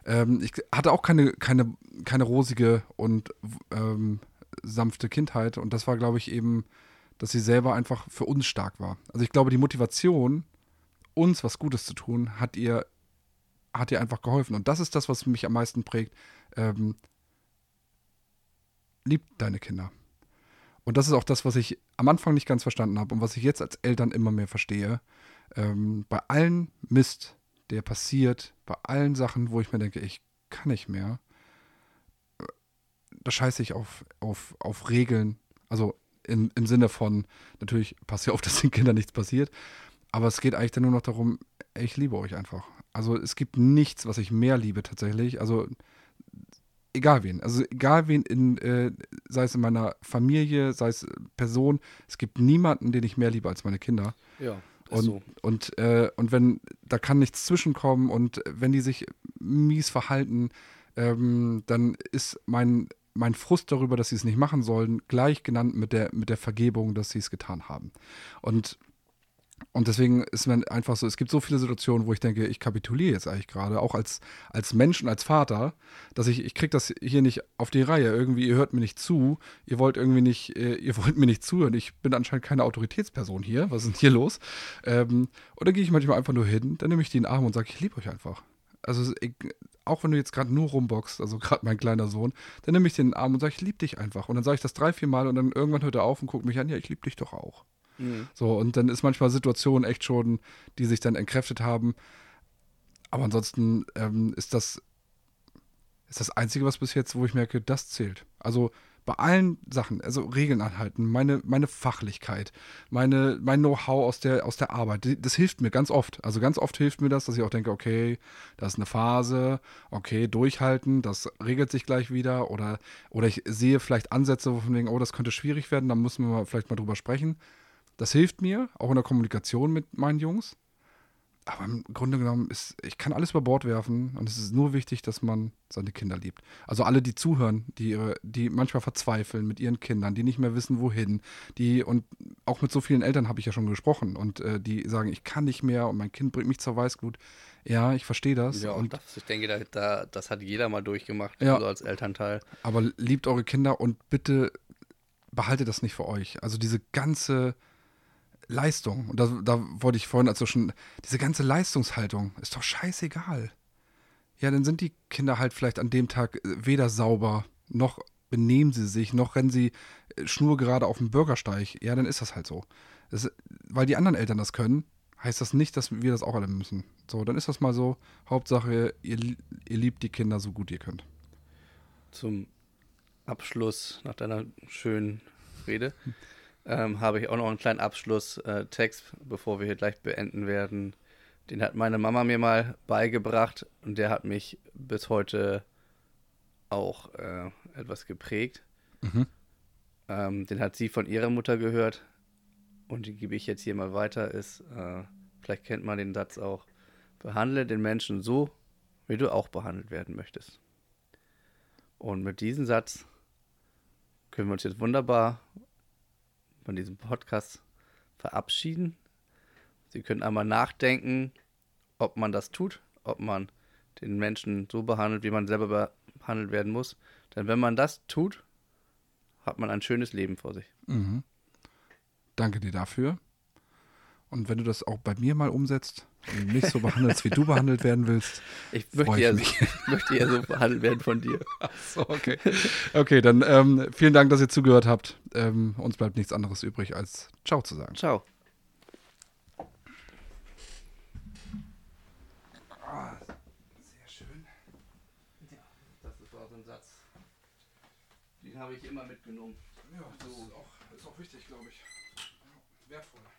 S1: Ähm, ich hatte auch keine, keine, keine rosige und ähm, sanfte Kindheit und das war, glaube ich, eben, dass sie selber einfach für uns stark war. Also ich glaube, die Motivation, uns was Gutes zu tun, hat ihr, hat ihr einfach geholfen. Und das ist das, was mich am meisten prägt. Ähm, lieb deine Kinder. Und das ist auch das, was ich am Anfang nicht ganz verstanden habe und was ich jetzt als Eltern immer mehr verstehe. Ähm, bei allen Mist, der passiert, bei allen Sachen, wo ich mir denke, ich kann nicht mehr, da scheiße ich auf, auf, auf Regeln. Also im, im Sinne von, natürlich passt ja auf, dass den Kindern nichts passiert, aber es geht eigentlich dann nur noch darum, ich liebe euch einfach. Also es gibt nichts, was ich mehr liebe tatsächlich. Also egal wen. Also egal wen, in, äh, sei es in meiner Familie, sei es Person, es gibt niemanden, den ich mehr liebe als meine Kinder.
S2: Ja.
S1: Und,
S2: so.
S1: und, äh, und wenn, da kann nichts zwischenkommen und wenn die sich mies verhalten, ähm, dann ist mein, mein Frust darüber, dass sie es nicht machen sollen, gleich genannt mit der, mit der Vergebung, dass sie es getan haben. Und und deswegen ist man einfach so, es gibt so viele Situationen, wo ich denke, ich kapituliere jetzt eigentlich gerade, auch als, als Mensch und als Vater, dass ich, ich kriege das hier nicht auf die Reihe. Irgendwie, ihr hört mir nicht zu, ihr wollt irgendwie nicht, äh, ihr wollt mir nicht zuhören. Ich bin anscheinend keine Autoritätsperson hier. Was ist denn hier los? Ähm, und dann gehe ich manchmal einfach nur hin, dann nehme ich die in den Arm und sage, ich liebe euch einfach. Also ich, auch wenn du jetzt gerade nur rumboxst, also gerade mein kleiner Sohn, dann nehme ich den in den Arm und sage, ich liebe dich einfach. Und dann sage ich das drei, vier Mal und dann irgendwann hört er auf und guckt mich an, ja, ich liebe dich doch auch. Mhm. So, und dann ist manchmal Situationen echt schon, die sich dann entkräftet haben. Aber ansonsten ähm, ist das ist das Einzige, was bis jetzt, wo ich merke, das zählt. Also bei allen Sachen, also Regeln anhalten, meine, meine Fachlichkeit, meine, mein Know-how aus der, aus der Arbeit, das hilft mir ganz oft. Also ganz oft hilft mir das, dass ich auch denke, okay, das ist eine Phase, okay, durchhalten, das regelt sich gleich wieder oder, oder ich sehe vielleicht Ansätze, wo von wegen, oh, das könnte schwierig werden, da müssen wir vielleicht mal drüber sprechen. Das hilft mir, auch in der Kommunikation mit meinen Jungs. Aber im Grunde genommen ist, ich kann alles über Bord werfen und es ist nur wichtig, dass man seine Kinder liebt. Also alle, die zuhören, die ihre, die manchmal verzweifeln mit ihren Kindern, die nicht mehr wissen, wohin, die und auch mit so vielen Eltern habe ich ja schon gesprochen und äh, die sagen, ich kann nicht mehr und mein Kind bringt mich zur Weißglut. Ja, ich verstehe das.
S2: Ja,
S1: und
S2: das, ich denke, da, da, das hat jeder mal durchgemacht, ja, also als Elternteil.
S1: Aber liebt eure Kinder und bitte behaltet das nicht für euch. Also diese ganze Leistung. Und da, da wollte ich vorhin also schon, diese ganze Leistungshaltung ist doch scheißegal. Ja, dann sind die Kinder halt vielleicht an dem Tag weder sauber noch benehmen sie sich, noch rennen sie äh, schnurgerade auf dem Bürgersteig. Ja, dann ist das halt so. Das, weil die anderen Eltern das können, heißt das nicht, dass wir das auch alle müssen. So, dann ist das mal so. Hauptsache, ihr, ihr liebt die Kinder so gut ihr könnt.
S2: Zum Abschluss nach deiner schönen Rede ähm, habe ich auch noch einen kleinen Abschlusstext, äh, bevor wir hier gleich beenden werden. Den hat meine Mama mir mal beigebracht und der hat mich bis heute auch äh, etwas geprägt. Mhm. Ähm, den hat sie von ihrer Mutter gehört und den gebe ich jetzt hier mal weiter. Ist, äh, vielleicht kennt man den Satz auch: Behandle den Menschen so, wie du auch behandelt werden möchtest. Und mit diesem Satz können wir uns jetzt wunderbar von diesem Podcast verabschieden. Sie können einmal nachdenken, ob man das tut, ob man den Menschen so behandelt, wie man selber behandelt werden muss. Denn wenn man das tut, hat man ein schönes Leben vor sich.
S1: Mhm. Danke dir dafür. Und wenn du das auch bei mir mal umsetzt und mich so behandelst, wie du behandelt werden willst,
S2: ich möchte, ja, ich, möchte ja so behandelt werden von dir.
S1: Ach so, okay. Okay, dann ähm, vielen Dank, dass ihr zugehört habt. Ähm, uns bleibt nichts anderes übrig, als Ciao zu sagen.
S2: Ciao.
S1: Sehr schön.
S2: Ja, das ist auch so ein Satz. Den habe ich immer mitgenommen.
S1: Ja, das so. ist, auch, ist auch wichtig, glaube ich. wertvoll.
S2: Ja. Muss